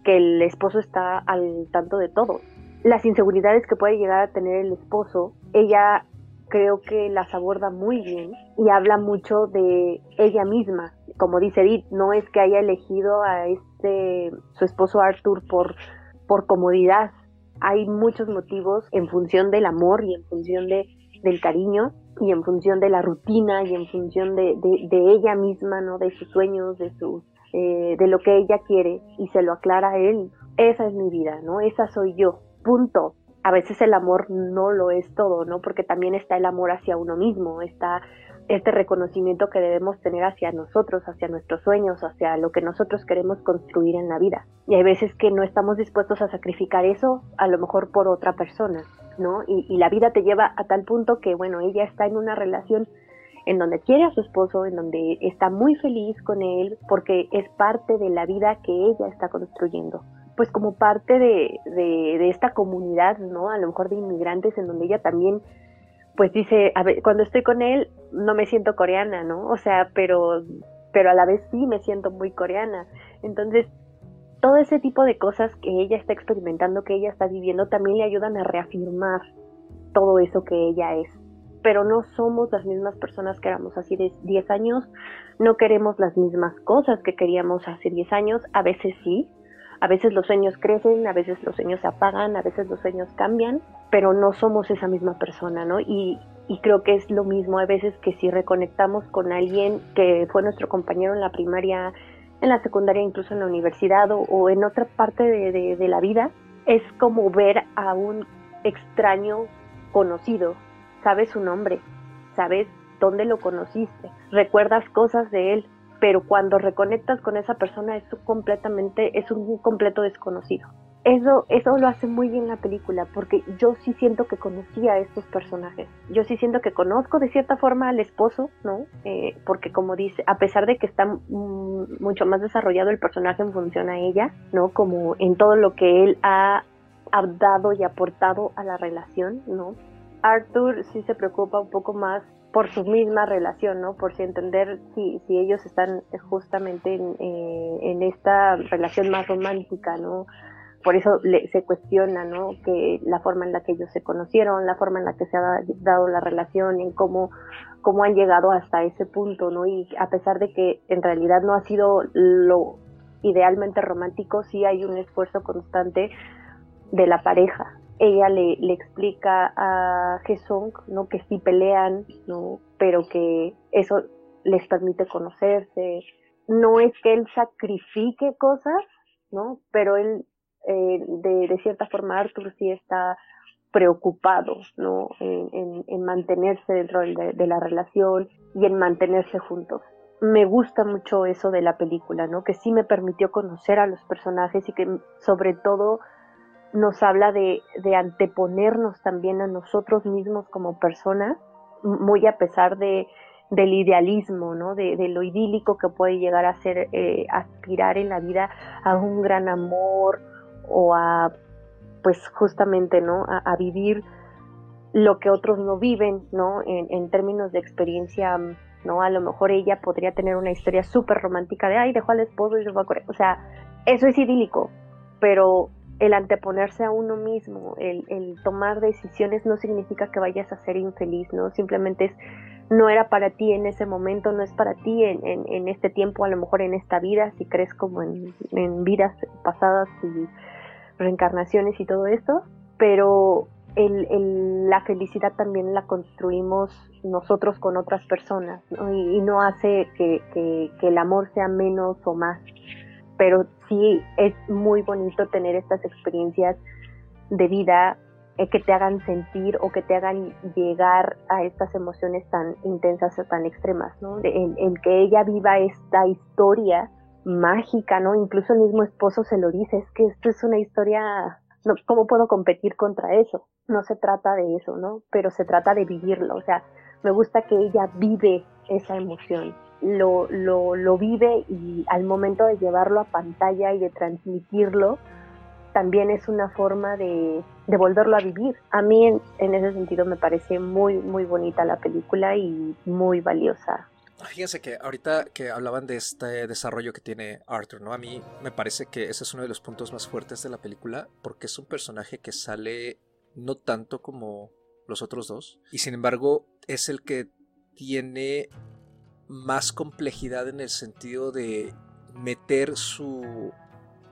Speaker 3: que el esposo está al tanto de todo. Las inseguridades que puede llegar a tener el esposo, ella creo que las aborda muy bien y habla mucho de ella misma. Como dice Edith, no es que haya elegido a este su esposo Arthur por, por comodidad. Hay muchos motivos en función del amor y en función de, del cariño y en función de la rutina y en función de, de, ella misma, ¿no? De sus sueños, de sus eh, de lo que ella quiere y se lo aclara a él. Esa es mi vida, ¿no? Esa soy yo. Punto. A veces el amor no lo es todo, ¿no? Porque también está el amor hacia uno mismo, está este reconocimiento que debemos tener hacia nosotros, hacia nuestros sueños, hacia lo que nosotros queremos construir en la vida. Y hay veces que no estamos dispuestos a sacrificar eso, a lo mejor por otra persona. ¿no? Y, y la vida te lleva a tal punto que, bueno, ella está en una relación en donde quiere a su esposo, en donde está muy feliz con él, porque es parte de la vida que ella está construyendo. Pues como parte de, de, esta comunidad, ¿no? A lo mejor de inmigrantes, en donde ella también, pues dice, a ver, cuando estoy con él, no me siento coreana, ¿no? O sea, pero, pero a la vez sí me siento muy coreana. Entonces, todo ese tipo de cosas que ella está experimentando, que ella está viviendo, también le ayudan a reafirmar todo eso que ella es pero no somos las mismas personas que éramos hace 10 años, no queremos las mismas cosas que queríamos hace 10 años, a veces sí, a veces los sueños crecen, a veces los sueños se apagan, a veces los sueños cambian, pero no somos esa misma persona, ¿no? Y, y creo que es lo mismo. A veces que si reconectamos con alguien que fue nuestro compañero en la primaria, en la secundaria, incluso en la universidad o, en otra parte de, de la vida, es como ver a un extraño conocido, sabes su nombre, sabes dónde lo conociste, recuerdas cosas de él, pero cuando reconectas con esa persona es completamente, es un completo desconocido. Eso, eso lo hace muy bien la película, porque yo sí siento que conocía a estos personajes. Yo sí siento que conozco de cierta forma al esposo, ¿no? Eh, porque como dice, a pesar de que está mucho más desarrollado el personaje en función a ella, ¿no? Como en todo lo que él ha, ha dado y aportado a la relación, ¿no? Arthur sí se preocupa un poco más por su misma relación, ¿no? Por si entender si, si ellos están justamente en, eh, en esta relación más romántica, ¿no? Por eso le, se cuestiona, ¿no? Que la forma en la que ellos se conocieron, la forma en la que se ha dado la relación, en cómo, cómo han llegado hasta ese punto, ¿no? Y a pesar de que en realidad no ha sido lo idealmente romántico, sí hay un esfuerzo constante de la pareja, ella le, le explica a Jesong ¿no? que sí pelean, ¿no? pero que eso les permite conocerse. No es que él sacrifique cosas, ¿no? pero él, eh, de, cierta forma, Arthur sí está preocupado ¿no? en, en, mantenerse dentro de, de la relación y en mantenerse juntos me gusta mucho eso de la película, ¿no? Que sí me permitió conocer a los personajes y que sobre todo nos habla de, de, anteponernos también a nosotros mismos como personas, muy a pesar de, del idealismo, ¿no? De, lo idílico que puede llegar a ser eh, aspirar en la vida a un gran amor o a, pues justamente, ¿no? A, vivir lo que otros no viven, ¿no? En, términos de experiencia, ¿no? A lo mejor ella podría tener una historia súper romántica de, ay, dejó al esposo y se fue a Corea. O sea, eso es idílico, pero el anteponerse a uno mismo, el, tomar decisiones no significa que vayas a ser infeliz, ¿no? Simplemente es, no era para ti en ese momento, no es para ti en, en, este tiempo, a lo mejor en esta vida, si crees como en, en vidas pasadas y reencarnaciones y todo esto, pero el, la felicidad también la construimos nosotros con otras personas Y, no hace que, que el amor sea menos o más pero sí es muy bonito tener estas experiencias de vida eh, que te hagan sentir o que te hagan llegar a estas emociones tan intensas o tan extremas, ¿no? Que ella viva esta historia mágica, ¿no? Incluso el mismo esposo se lo dice, es que esto es una historia, no, ¿cómo puedo competir contra eso? No se trata de eso, ¿no? Pero se trata de vivirlo, o sea, me gusta que ella vive esa emoción lo, lo, lo vive y al momento de llevarlo a pantalla y de transmitirlo, también es una forma de, de volverlo a vivir. A mí en, en, ese sentido me parece muy, muy bonita la película y muy valiosa.
Speaker 1: Fíjense que ahorita que hablaban de este desarrollo que tiene Arthur, ¿no? A mí me parece que ese es uno de los puntos más fuertes de la película porque es un personaje que sale no tanto como los otros dos y sin embargo es el que tiene más complejidad en el sentido de meter su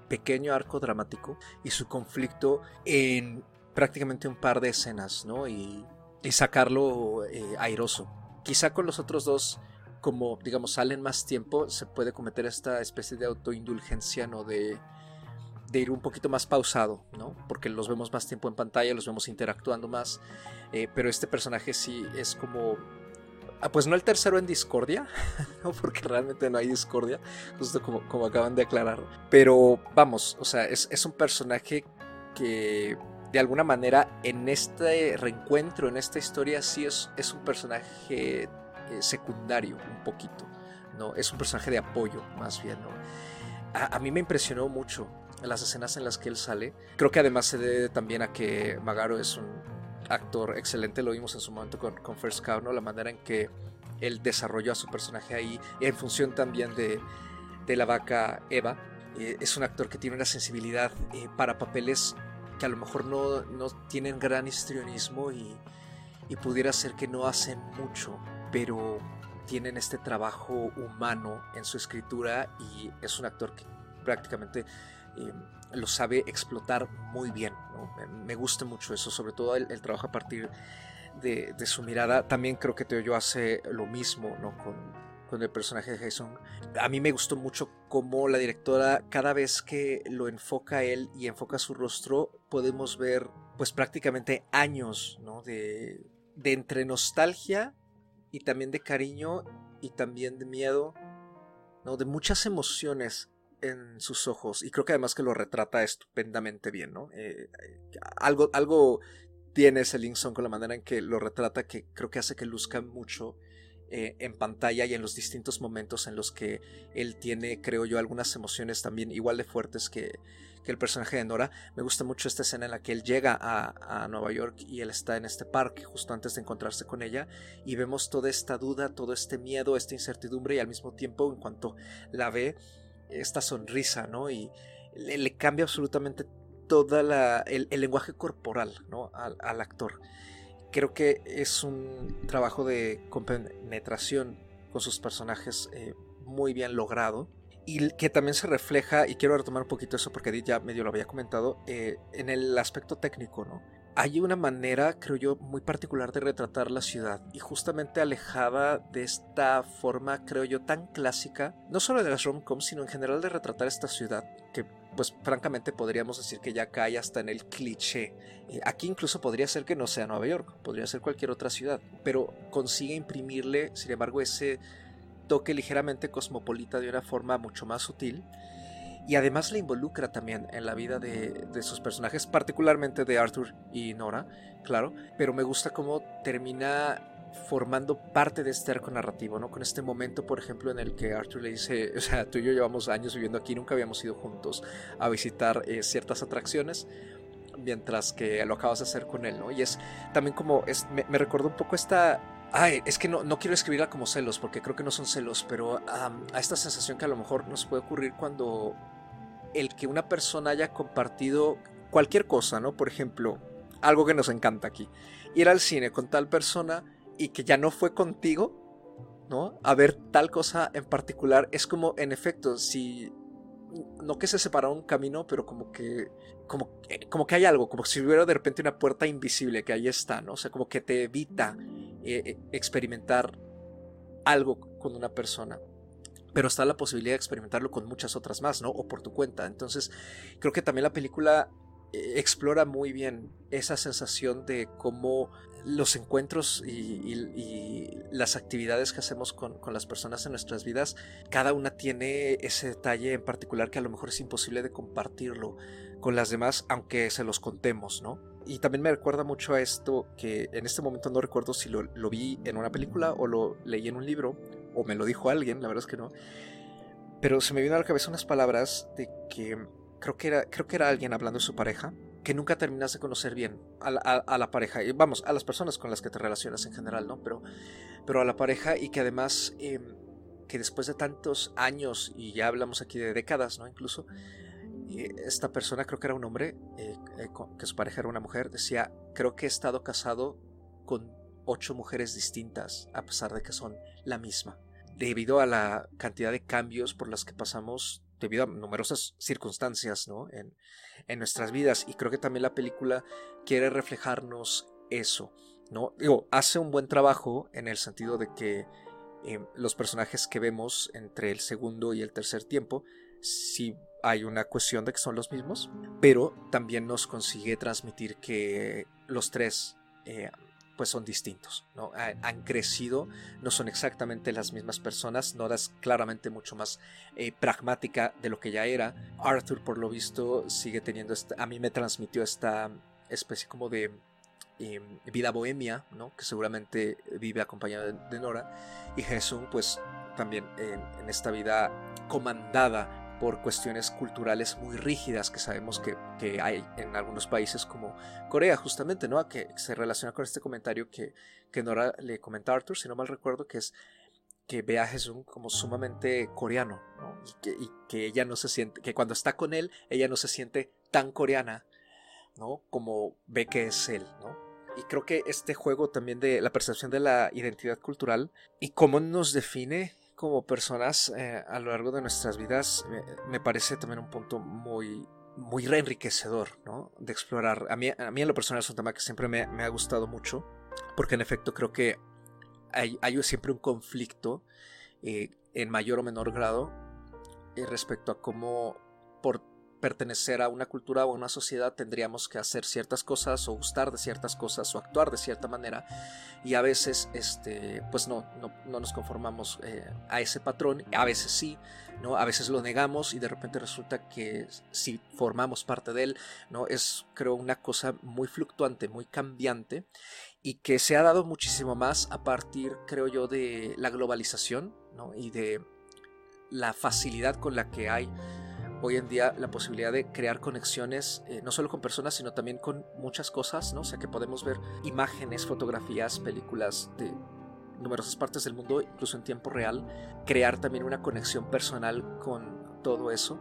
Speaker 1: pequeño arco dramático y su conflicto en prácticamente un par de escenas, ¿no? Y, sacarlo eh, airoso. Quizá con los otros dos, como digamos, salen más tiempo, se puede cometer esta especie de autoindulgencia, ¿no? De, de ir un poquito más pausado, ¿no? Porque los vemos más tiempo en pantalla, los vemos interactuando más, eh, pero este personaje sí es como Ah, pues no el tercero en discordia, porque realmente no hay discordia, justo como, como acaban de aclarar. Pero vamos, o sea, es, un personaje que de alguna manera en este reencuentro, en esta historia, sí es, es un personaje eh, secundario un poquito, ¿no? Es un personaje de apoyo más bien, ¿no? A, mí me impresionó mucho las escenas en las que él sale. Creo que además se debe también a que Magaro es un actor excelente, lo vimos en su momento con, con First Cow, ¿no? La manera en que él desarrolló a su personaje ahí, en función también de, de la vaca Eva. Eh, es un actor que tiene una sensibilidad eh, para papeles que a lo mejor no, no tienen gran histrionismo y, y, pudiera ser que no hacen mucho, pero tienen este trabajo humano en su escritura y es un actor que prácticamente eh, lo sabe explotar muy bien. Me gusta mucho eso, sobre todo el, trabajo a partir de, su mirada. También creo que Teo hace lo mismo ¿no? con, el personaje de Jason. A mí me gustó mucho cómo la directora, cada vez que lo enfoca él y enfoca su rostro, podemos ver pues prácticamente años de, de entre nostalgia y también de cariño y también de miedo, ¿no? de muchas emociones en sus ojos y creo que además que lo retrata estupendamente bien, ¿no? Eh, algo, algo tiene ese Linkson con la manera en que lo retrata que creo que hace que luzca mucho eh, en pantalla y en los distintos momentos en los que él tiene, creo yo, algunas emociones también igual de fuertes que, que el personaje de Nora. Me gusta mucho esta escena en la que él llega a, a, Nueva York y él está en este parque justo antes de encontrarse con ella y vemos toda esta duda, todo este miedo, esta incertidumbre y al mismo tiempo en cuanto la ve, esta sonrisa, ¿no? Y le, cambia absolutamente todo el, el, lenguaje corporal, ¿no? Al, actor creo que es un trabajo de compenetración con sus personajes eh, muy bien logrado y que también se refleja, y quiero retomar un poquito eso porque ya medio lo había comentado, eh, en el aspecto técnico, ¿no? Hay una manera, creo yo, muy particular de retratar la ciudad y justamente alejada de esta forma, creo yo, tan clásica, no solo de las rom-coms, sino en general de retratar esta ciudad, que pues francamente podríamos decir que ya cae hasta en el cliché. Eh, aquí incluso podría ser que no sea Nueva York, podría ser cualquier otra ciudad, pero consigue imprimirle, sin embargo, ese toque ligeramente cosmopolita de una forma mucho más sutil. Y además le involucra también en la vida de, de sus personajes, particularmente de Arthur y Nora, claro, pero me gusta cómo termina formando parte de este arco narrativo, ¿no? Con este momento, por ejemplo, en el que Arthur le dice, o sea, tú y yo llevamos años viviendo aquí, nunca habíamos ido juntos a visitar eh, ciertas atracciones, mientras que lo acabas de hacer con él, ¿no? Y es también como, me, me recordó un poco esta... Ay, es que no, no quiero escribirla como celos, porque creo que no son celos, pero a esta sensación que a lo mejor nos puede ocurrir cuando el que una persona haya compartido cualquier cosa, ¿no? Por ejemplo, algo que nos encanta aquí, ir al cine con tal persona y que ya no fue contigo, ¿no? A ver tal cosa en particular, es como, en efecto, si no que se separa un camino, pero como que, como, eh, como que hay algo, como si hubiera de repente una puerta invisible que ahí está, ¿no? O sea, como que te evita eh, eh, experimentar algo con una persona. Pero está la posibilidad de experimentarlo con muchas otras más, ¿no? O por tu cuenta. Entonces, creo que también la película explora muy bien esa sensación de cómo los encuentros y, las actividades que hacemos con, las personas en nuestras vidas, cada una tiene ese detalle en particular que a lo mejor es imposible de compartirlo con las demás, aunque se los contemos, ¿no? Y también me recuerda mucho a esto que en este momento no recuerdo si lo, lo vi en una película o lo leí en un libro o me lo dijo alguien, la verdad es que no. Pero se me vino a la cabeza unas palabras de que creo que era, creo que era alguien hablando de su pareja que nunca terminas de conocer bien a la, pareja, y vamos, a las personas con las que te relacionas en general, ¿no? Pero, pero a la pareja y que además, em, que después de tantos años, y ya hablamos aquí de décadas, ¿no? Incluso, eh, esta persona, creo que era un hombre, eh, eh, que su pareja era una mujer, decía, creo que he estado casado con ocho mujeres distintas, a pesar de que son la misma. Debido a la cantidad de cambios por las que pasamos debido a numerosas circunstancias ¿no? en, en, nuestras vidas. Y creo que también la película quiere reflejarnos eso. ¿no? Digo, hace un buen trabajo en el sentido de que eh, los personajes que vemos entre el segundo y el tercer tiempo, sí hay una cuestión de que son los mismos, pero también nos consigue transmitir que los tres eh, pues son distintos, ¿no? Han crecido, no son exactamente las mismas personas, Nora es claramente mucho más eh, pragmática de lo que ya era. Arthur, por lo visto, sigue teniendo, esta, a mí me transmitió esta especie como de em, vida bohemia, ¿no? Que seguramente vive acompañada de, Nora. Y Jesús, pues también en, esta vida comandada por cuestiones culturales muy rígidas que sabemos que, que, hay en algunos países como Corea, justamente, ¿no? Que se relaciona con este comentario que, que Nora le comenta a Arthur, si no mal recuerdo, que es que ve a Jesús como sumamente coreano, ¿no? y, que, ella no se siente, que cuando está con él, ella no se siente tan coreana, ¿no? Como ve que es él, ¿no? Y creo que este juego también de la percepción de la identidad cultural y cómo nos define como personas eh, a lo largo de nuestras vidas me, parece también un punto muy muy enriquecedor, ¿no? De explorar. A mí, a mí en lo personal es un tema que siempre me, me ha gustado mucho, porque en efecto creo que hay, siempre un conflicto eh, en mayor o menor grado eh, respecto a cómo por pertenecer a una cultura o a una sociedad tendríamos que hacer ciertas cosas o gustar de ciertas cosas o actuar de cierta manera. Y a veces este pues no no, nos conformamos eh, a ese patrón. A veces sí no a veces lo negamos y de repente resulta que si formamos parte de él no es creo una cosa muy fluctuante muy cambiante y que se ha dado muchísimo más a partir, creo yo, de la globalización y de la facilidad con la que hay hoy en día la posibilidad de crear conexiones eh, no solo con personas sino también con muchas cosas, ¿no? O sea que podemos ver imágenes, fotografías, películas de numerosas partes del mundo, incluso en tiempo real, crear también una conexión personal con todo eso.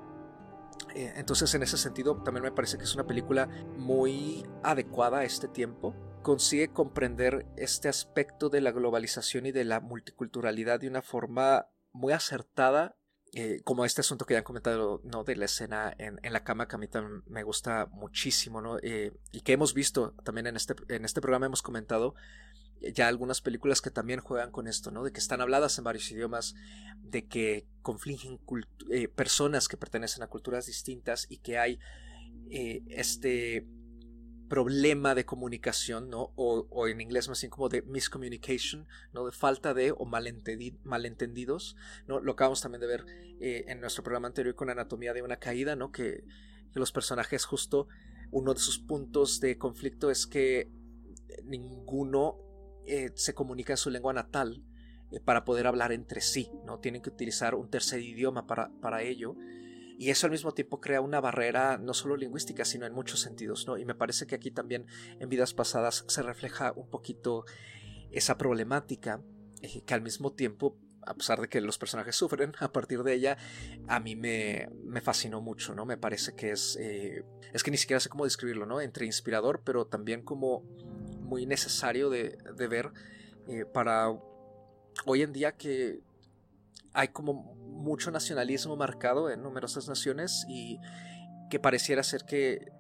Speaker 1: Eh, entonces en ese sentido también me parece que es una película muy adecuada a este tiempo consigue comprender este aspecto de la globalización y de la multiculturalidad de una forma muy acertada, eh, como este asunto que ya han comentado, ¿no? De la escena en, la cama, que a mí también me gusta muchísimo, ¿no? Eh, y que hemos visto también en este, en este programa, hemos comentado ya algunas películas que también juegan con esto, ¿no? De que están habladas en varios idiomas, de que confligen eh, personas que pertenecen a culturas distintas y que hay este problema de comunicación, ¿no? O, en inglés más bien como de miscommunication, ¿no? De falta de o malentendidos, ¿no? Lo acabamos también de ver eh, en nuestro programa anterior con Anatomía de una caída, ¿no? Que, los personajes justo, uno de sus puntos de conflicto es que ninguno eh, se comunica en su lengua natal eh, para poder hablar entre sí, ¿no? Tienen que utilizar un tercer idioma para, para ello y eso al mismo tiempo crea una barrera no solo lingüística, sino en muchos sentidos, ¿no? Y me parece que aquí también en vidas pasadas se refleja un poquito esa problemática eh, que al mismo tiempo a pesar de que los personajes sufren a partir de ella, a mí me, me fascinó mucho, ¿no? Me parece que es, eh, es que ni siquiera sé cómo describirlo, ¿no? Entre inspirador, pero también como muy necesario de, de ver eh, para hoy en día que hay como mucho nacionalismo marcado en numerosas naciones y que pareciera ser que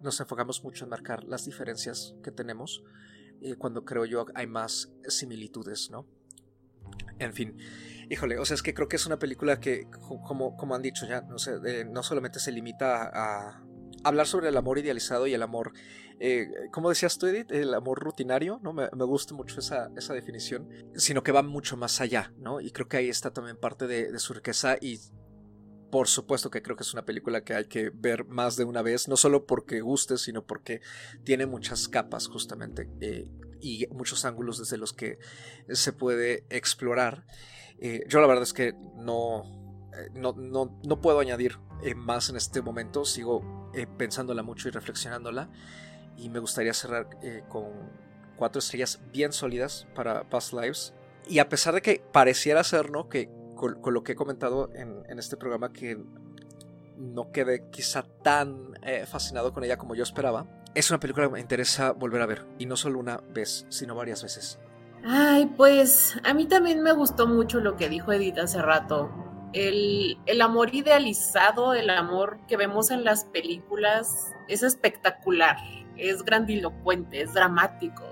Speaker 1: nos enfocamos mucho en marcar las diferencias que tenemos eh, cuando creo yo hay más similitudes, ¿no? En fin, híjole, o sea, es que creo que es una película que, como, como han dicho ya, no, sé, eh, no solamente se limita a, hablar sobre el amor idealizado y el amor, eh, ¿cómo decías tú, Edith? El amor rutinario, ¿no? Me, gusta mucho esa, esa, definición, sino que va mucho más allá, ¿no? Y creo que ahí está también parte de, su riqueza y por supuesto que creo que es una película que hay que ver más de una vez, no solo porque guste, sino porque tiene muchas capas justamente eh, y muchos ángulos desde los que se puede explorar. Eh, yo la verdad es que no, no, no, no puedo añadir más en este momento, sigo pensándola mucho y reflexionándola. Y me gustaría cerrar eh, con cuatro estrellas bien sólidas para Past Lives. Y a pesar de que pareciera ser, ¿no? Que con, lo que he comentado en, este programa, que no quedé quizá tan eh, fascinado con ella como yo esperaba, es una película que me interesa volver a ver. Y no solo una vez, sino varias veces.
Speaker 2: Ay, pues a mí también me gustó mucho lo que dijo Edith hace rato el, amor idealizado, el amor que vemos en las películas es espectacular, es grandilocuente, es dramático,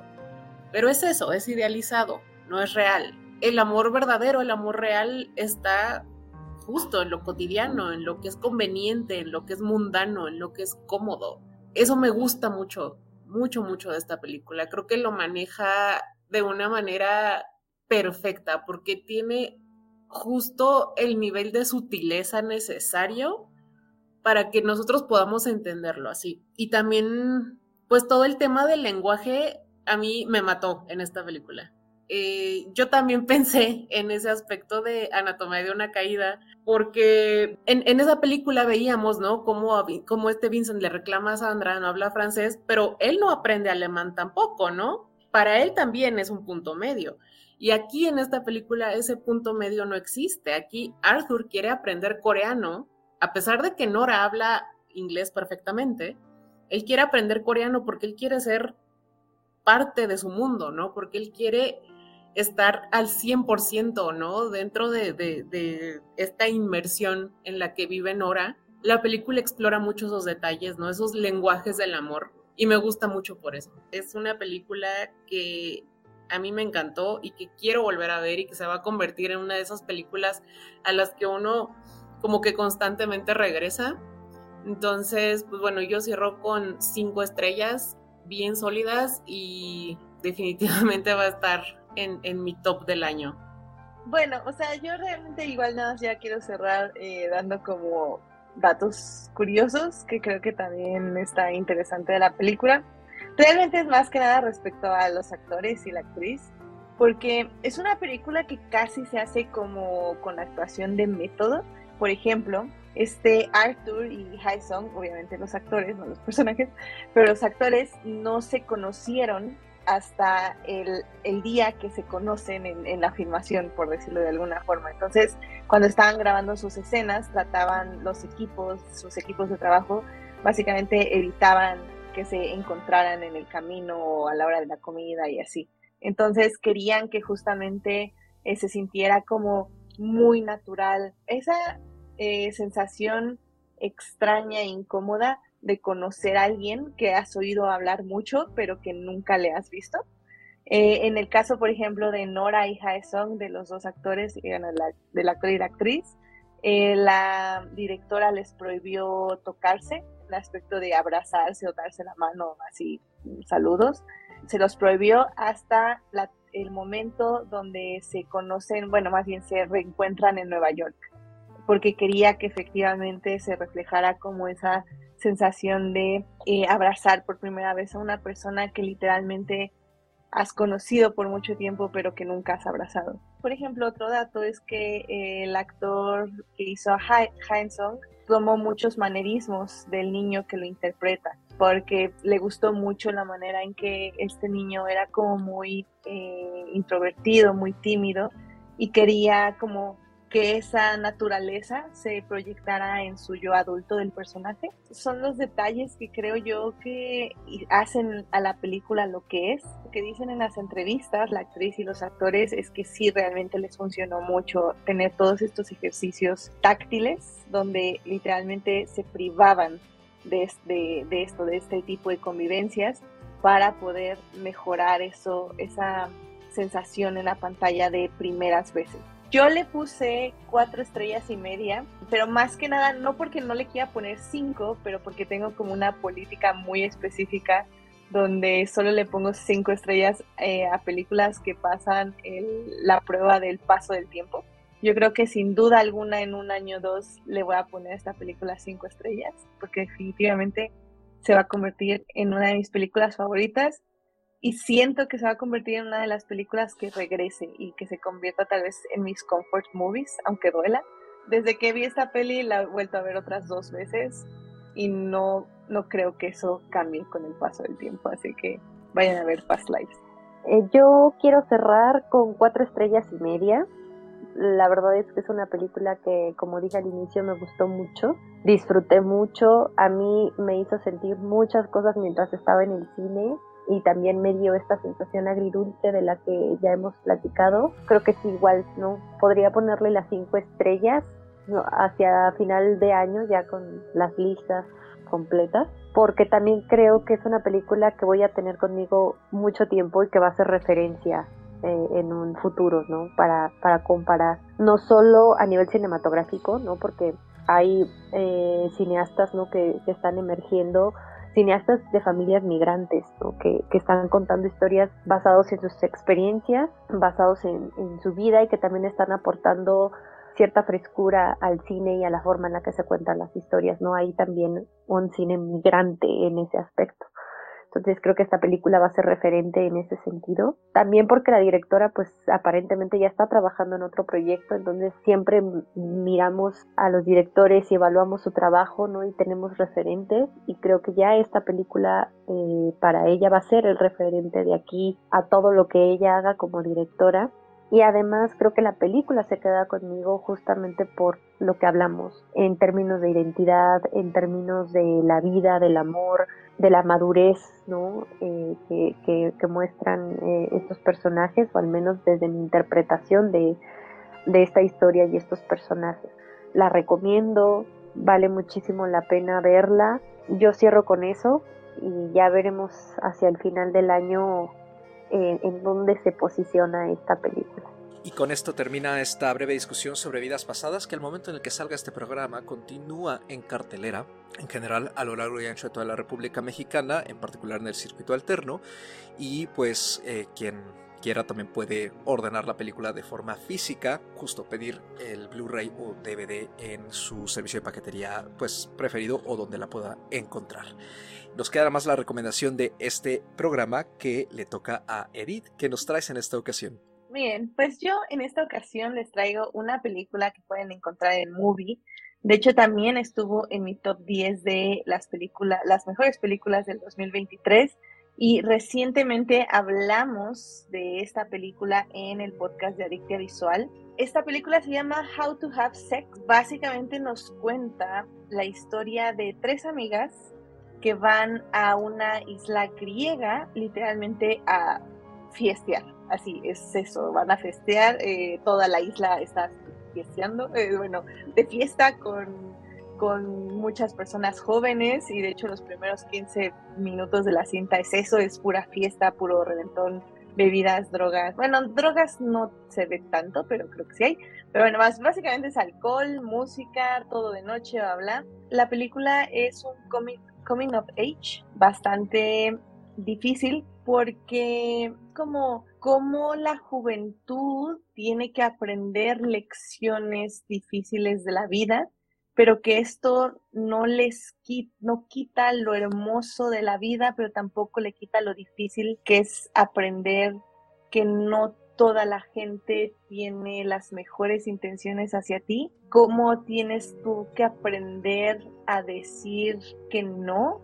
Speaker 2: pero es eso, es idealizado, no es real. El amor verdadero, el amor real está justo en lo cotidiano, en lo que es conveniente, en lo que es mundano, en lo que es cómodo. Eso me gusta mucho, mucho, mucho de esta película. Creo que lo maneja de una manera perfecta porque tiene justo el nivel de sutileza necesario para que nosotros podamos entenderlo así. Y también, pues todo el tema del lenguaje a mí me mató en esta película. Eh, yo también pensé en ese aspecto de Anatomía de una caída, porque en, esa película veíamos, ¿no? Cómo, cómo este Vincent le reclama a Sandra, no habla francés, pero él no aprende alemán tampoco, ¿no? Para él también es un punto medio. Y aquí en esta película ese punto medio no existe. Aquí Arthur quiere aprender coreano, a pesar de que Nora habla inglés perfectamente, él quiere aprender coreano porque él quiere ser parte de su mundo, ¿no? Porque él quiere estar al 100%, ¿no? Dentro de, esta inmersión en la que vive Nora. La película explora mucho esos detalles, ¿no? Esos lenguajes del amor. Y me gusta mucho por eso. Es una película que a mí me encantó y que quiero volver a ver y que se va a convertir en una de esas películas a las que uno como que constantemente regresa. Entonces, pues bueno, yo cierro con cinco estrellas bien sólidas y definitivamente va a estar en, mi top del año.
Speaker 4: Bueno, o sea, yo realmente igual nada más ya quiero cerrar eh, dando como datos curiosos que creo que también está interesante de la película. Realmente es más que nada respecto a los actores y la actriz, porque es una película que casi se hace como con actuación de método. Por ejemplo, este Arthur y Song, obviamente los actores, no los personajes, pero los actores no se conocieron hasta el, día que se conocen en, la filmación, por decirlo de alguna forma. Entonces, cuando estaban grabando sus escenas, trataban los equipos, sus equipos de trabajo, básicamente evitaban que se encontraran en el camino o a la hora de la comida y así. Entonces, querían que justamente eh, se sintiera como muy natural. Esa eh, sensación extraña e incómoda de conocer a alguien que has oído hablar mucho, pero que nunca le has visto. Eh, en el caso, por ejemplo, de Nora y Song, de los dos actores, del actor y la actriz, eh, la directora les prohibió tocarse, el aspecto de abrazarse o darse la mano, así, saludos, se los prohibió hasta el momento donde se conocen, bueno, más bien se reencuentran en Nueva York, porque quería que efectivamente se reflejara como esa sensación de eh, abrazar por primera vez a una persona que literalmente has conocido por mucho tiempo pero que nunca has abrazado. Por ejemplo, otro dato es que eh, el actor que hizo a Song tomó muchos manerismos del niño que lo interpreta porque le gustó mucho la manera en que este niño era como muy eh, introvertido, muy tímido y quería como que esa naturaleza se proyectara en su yo adulto del personaje. Son los detalles que creo yo que hacen a la película lo que es. Lo que dicen en las entrevistas la actriz y los actores es que sí realmente les funcionó mucho tener todos estos ejercicios táctiles donde literalmente se privaban de, de esto, de este tipo de convivencias para poder mejorar eso, esa sensación en la pantalla de primeras veces. Yo le puse cuatro estrellas y media, pero más que nada, no porque no le quiera poner cinco, pero porque tengo como una política muy específica donde solo le pongo cinco estrellas eh, a películas que pasan la prueba del paso del tiempo. Yo creo que sin duda alguna en un año o dos le voy a poner a esta película cinco estrellas, porque definitivamente se va a convertir en una de mis películas favoritas y siento que se va a convertir en una de las películas que regrese y que se convierta tal vez en mis comfort movies, aunque duela. Desde que vi esta peli la he vuelto a ver otras dos veces y no, no creo que eso cambie con el paso del tiempo, así que vayan a ver Past Lives.
Speaker 3: Eh, yo quiero cerrar con cuatro estrellas y media. La verdad es que es una película que, como dije al inicio, me gustó mucho. Disfruté mucho. A mí me hizo sentir muchas cosas mientras estaba en el cine y también me dio esta sensación agridulce de la que ya hemos platicado. Creo que es igual, ¿no? Podría ponerle las cinco estrellas hacia final de año ya con las listas completas, porque también creo que es una película que voy a tener conmigo mucho tiempo y que va a ser referencia eh, en un futuro, ¿no? Para, para comparar, no solo a nivel cinematográfico, ¿no? Porque hay eh, cineastas, ¿no? Que, que están emergiendo cineastas de familias migrantes que, están contando historias basadas en sus experiencias, basados en, su vida y que también están aportando cierta frescura al cine y a la forma en la que se cuentan las historias. No hay también un cine migrante en ese aspecto. Entonces creo que esta película va a ser referente en ese sentido. También porque la directora pues aparentemente ya está trabajando en otro proyecto, entonces siempre miramos a los directores y evaluamos su trabajo, ¿no? Y tenemos referentes y creo que ya esta película eh, para ella va a ser el referente de aquí a todo lo que ella haga como directora. Y además creo que la película se queda conmigo justamente por lo que hablamos en términos de identidad, en términos de la vida, del amor, de la madurez ¿no? Eh, que, que, muestran eh, estos personajes, o al menos desde mi interpretación de, de esta historia y estos personajes. La recomiendo, vale muchísimo la pena verla. Yo cierro con eso y ya veremos hacia el final del año eh, en dónde se posiciona esta película.
Speaker 1: Y con esto termina esta breve discusión sobre vidas pasadas que al momento en el que salga este programa continúa en cartelera, en general a lo largo y ancho de toda la República Mexicana, en particular en el circuito alterno, y pues eh, quien quiera también puede ordenar la película de forma física, justo pedir el Blu-ray o DVD en su servicio de paquetería pues preferido o donde la pueda encontrar. Nos queda más la recomendación de este programa que le toca a Edith, que nos traes en esta ocasión.
Speaker 4: Bien, pues yo en esta ocasión les traigo una película que pueden encontrar en Movie. De hecho, también estuvo en mi top 10 de las películas, las mejores películas del 2023. Y recientemente hablamos de esta película en el podcast de Adictia Visual. Esta película se llama How to Have Sex. Básicamente nos cuenta la historia de tres amigas que van a una isla griega, literalmente a fiestear así es eso, van a festear, eh, toda la isla está fiesteando, eh, bueno, de fiesta con, con muchas personas jóvenes y de hecho los primeros 15 minutos de la cinta es eso, es pura fiesta, puro reventón, bebidas, drogas, bueno, drogas no se ve tanto, pero creo que sí hay, pero bueno, básicamente es alcohol, música, todo de noche, bla, bla. La película es un coming, coming of age bastante difícil porque como cómo la juventud tiene que aprender lecciones difíciles de la vida, pero que esto no les no quita lo hermoso de la vida, pero tampoco le quita lo difícil que es aprender que no toda la gente tiene las mejores intenciones hacia ti, cómo tienes tú que aprender a decir que no,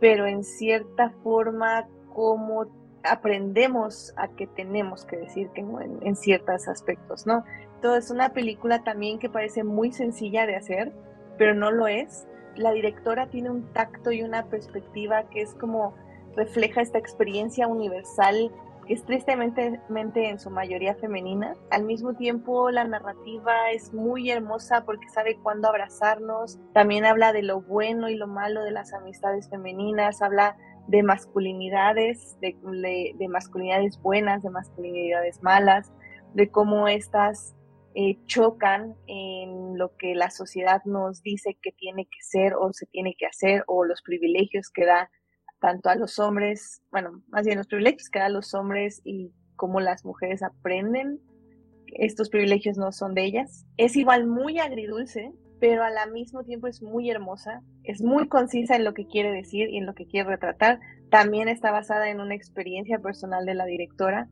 Speaker 4: pero en cierta forma cómo aprendemos a que tenemos que decir que no en, ciertos aspectos, ¿no? Entonces, es una película también que parece muy sencilla de hacer, pero no lo es. La directora tiene un tacto y una perspectiva que es como refleja esta experiencia universal que es tristemente en su mayoría femenina. Al mismo tiempo, la narrativa es muy hermosa porque sabe cuándo abrazarnos. También habla de lo bueno y lo malo de las amistades femeninas, habla de masculinidades, de, masculinidades buenas, de masculinidades malas, de cómo estas eh, chocan en lo que la sociedad nos dice que tiene que ser o se tiene que hacer, o los privilegios que da tanto a los hombres, bueno, más bien los privilegios que da a los hombres y cómo las mujeres aprenden estos privilegios no son de ellas. Es igual muy agridulce, pero al mismo tiempo es muy hermosa, es muy concisa en lo que quiere decir y en lo que quiere retratar. También está basada en una experiencia personal de la directora,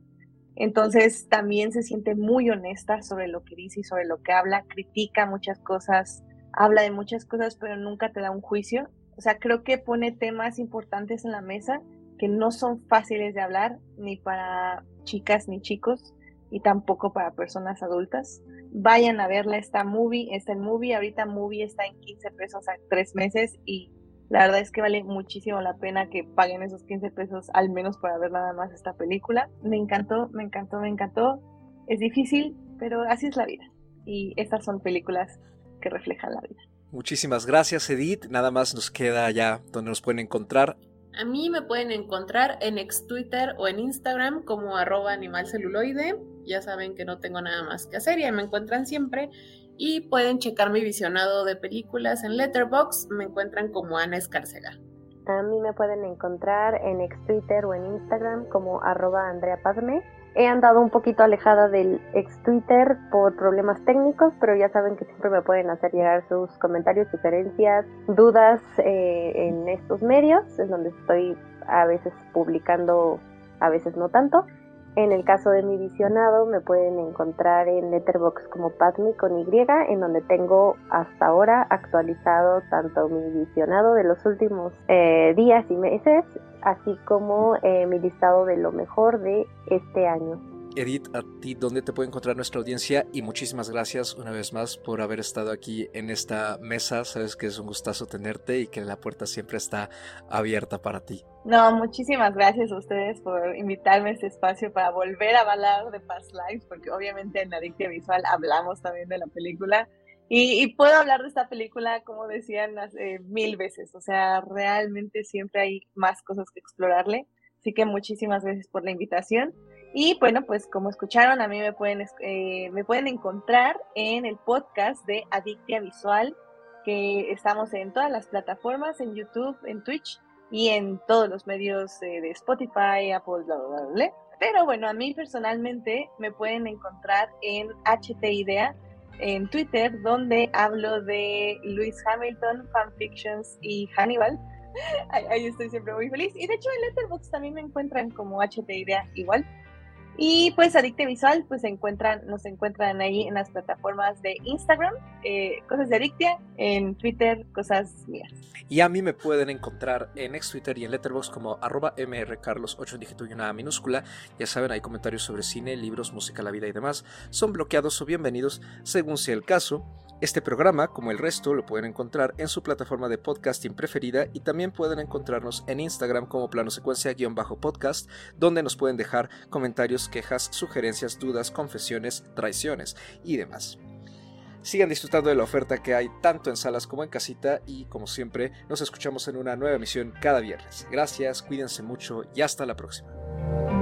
Speaker 4: entonces también se siente muy honesta sobre lo que dice y sobre lo que habla, critica muchas cosas, habla de muchas cosas, pero nunca te da un juicio. O sea, creo que pone temas importantes en la mesa que no son fáciles de hablar ni para chicas ni chicos y tampoco para personas adultas vayan a verla esta movie, está en movie, ahorita movie está en 15 pesos a tres meses y la verdad es que vale muchísimo la pena que paguen esos 15 pesos al menos para ver nada más esta película. Me encantó, me encantó, me encantó. Es difícil, pero así es la vida. Y estas son películas que reflejan la vida.
Speaker 1: Muchísimas gracias Edith. Nada más nos queda ya donde nos pueden encontrar.
Speaker 2: A mí me pueden encontrar en ex Twitter o en Instagram como arroba animalceluloide. Ya saben que no tengo nada más que hacer, y me encuentran siempre. Y pueden checar mi visionado de películas en Letterboxd, me encuentran como Ana Escarcega.
Speaker 3: A mí me pueden encontrar en ex Twitter o en Instagram como arroba Andrea He andado un poquito alejada del ex Twitter por problemas técnicos, pero ya saben que siempre me pueden hacer llegar sus comentarios, sugerencias, dudas eh, en estos medios, es donde estoy a veces publicando, a veces no tanto. En el caso de mi visionado me pueden encontrar en Letterboxd como Padme con Y, en donde tengo hasta ahora actualizado tanto mi visionado de los últimos eh, días y meses, así como eh, mi listado de lo mejor de este año.
Speaker 1: Edith, a ti, ¿dónde te puede encontrar nuestra audiencia? Y muchísimas gracias una vez más por haber estado aquí en esta mesa. Sabes que es un gustazo tenerte y que la puerta siempre está abierta para ti.
Speaker 4: No, muchísimas gracias a ustedes por invitarme a este espacio para volver a hablar de Past Lives, porque obviamente en Adictia Visual hablamos también de la película. Y, puedo hablar de esta película, como decían, hace mil veces. O sea, realmente siempre hay más cosas que explorarle. Así que muchísimas gracias por la invitación. Y bueno, pues como escucharon, a mí me pueden, eh, me pueden encontrar en el podcast de Adictia Visual, que estamos en todas las plataformas, en YouTube, en Twitch y en todos los medios eh, de Spotify, Apple, bla, bla, bla, Pero bueno, a mí personalmente me pueden encontrar en HT Idea, en Twitter, donde hablo de Lewis Hamilton, fanfictions y Hannibal. Ahí, estoy siempre muy feliz. Y de hecho en Letterboxd también me encuentran como HT Idea igual. Y pues Adicte Visual, pues se encuentran, nos encuentran ahí en las plataformas de Instagram, eh, Cosas de Adictia, en Twitter, Cosas Mías.
Speaker 1: Y a mí me pueden encontrar en ex Twitter y en Letterboxd como arroba mrcarlos8 en dígito y una minúscula. Ya saben, hay comentarios sobre cine, libros, música, la vida y demás. Son bloqueados o bienvenidos según sea el caso. Este programa, como el resto, lo pueden encontrar en su plataforma de podcasting preferida y también pueden encontrarnos en Instagram como plano secuencia-podcast, donde nos pueden dejar comentarios, quejas, sugerencias, dudas, confesiones, traiciones y demás. Sigan disfrutando de la oferta que hay tanto en salas como en casita y como siempre nos escuchamos en una nueva emisión cada viernes. Gracias, cuídense mucho y hasta la próxima.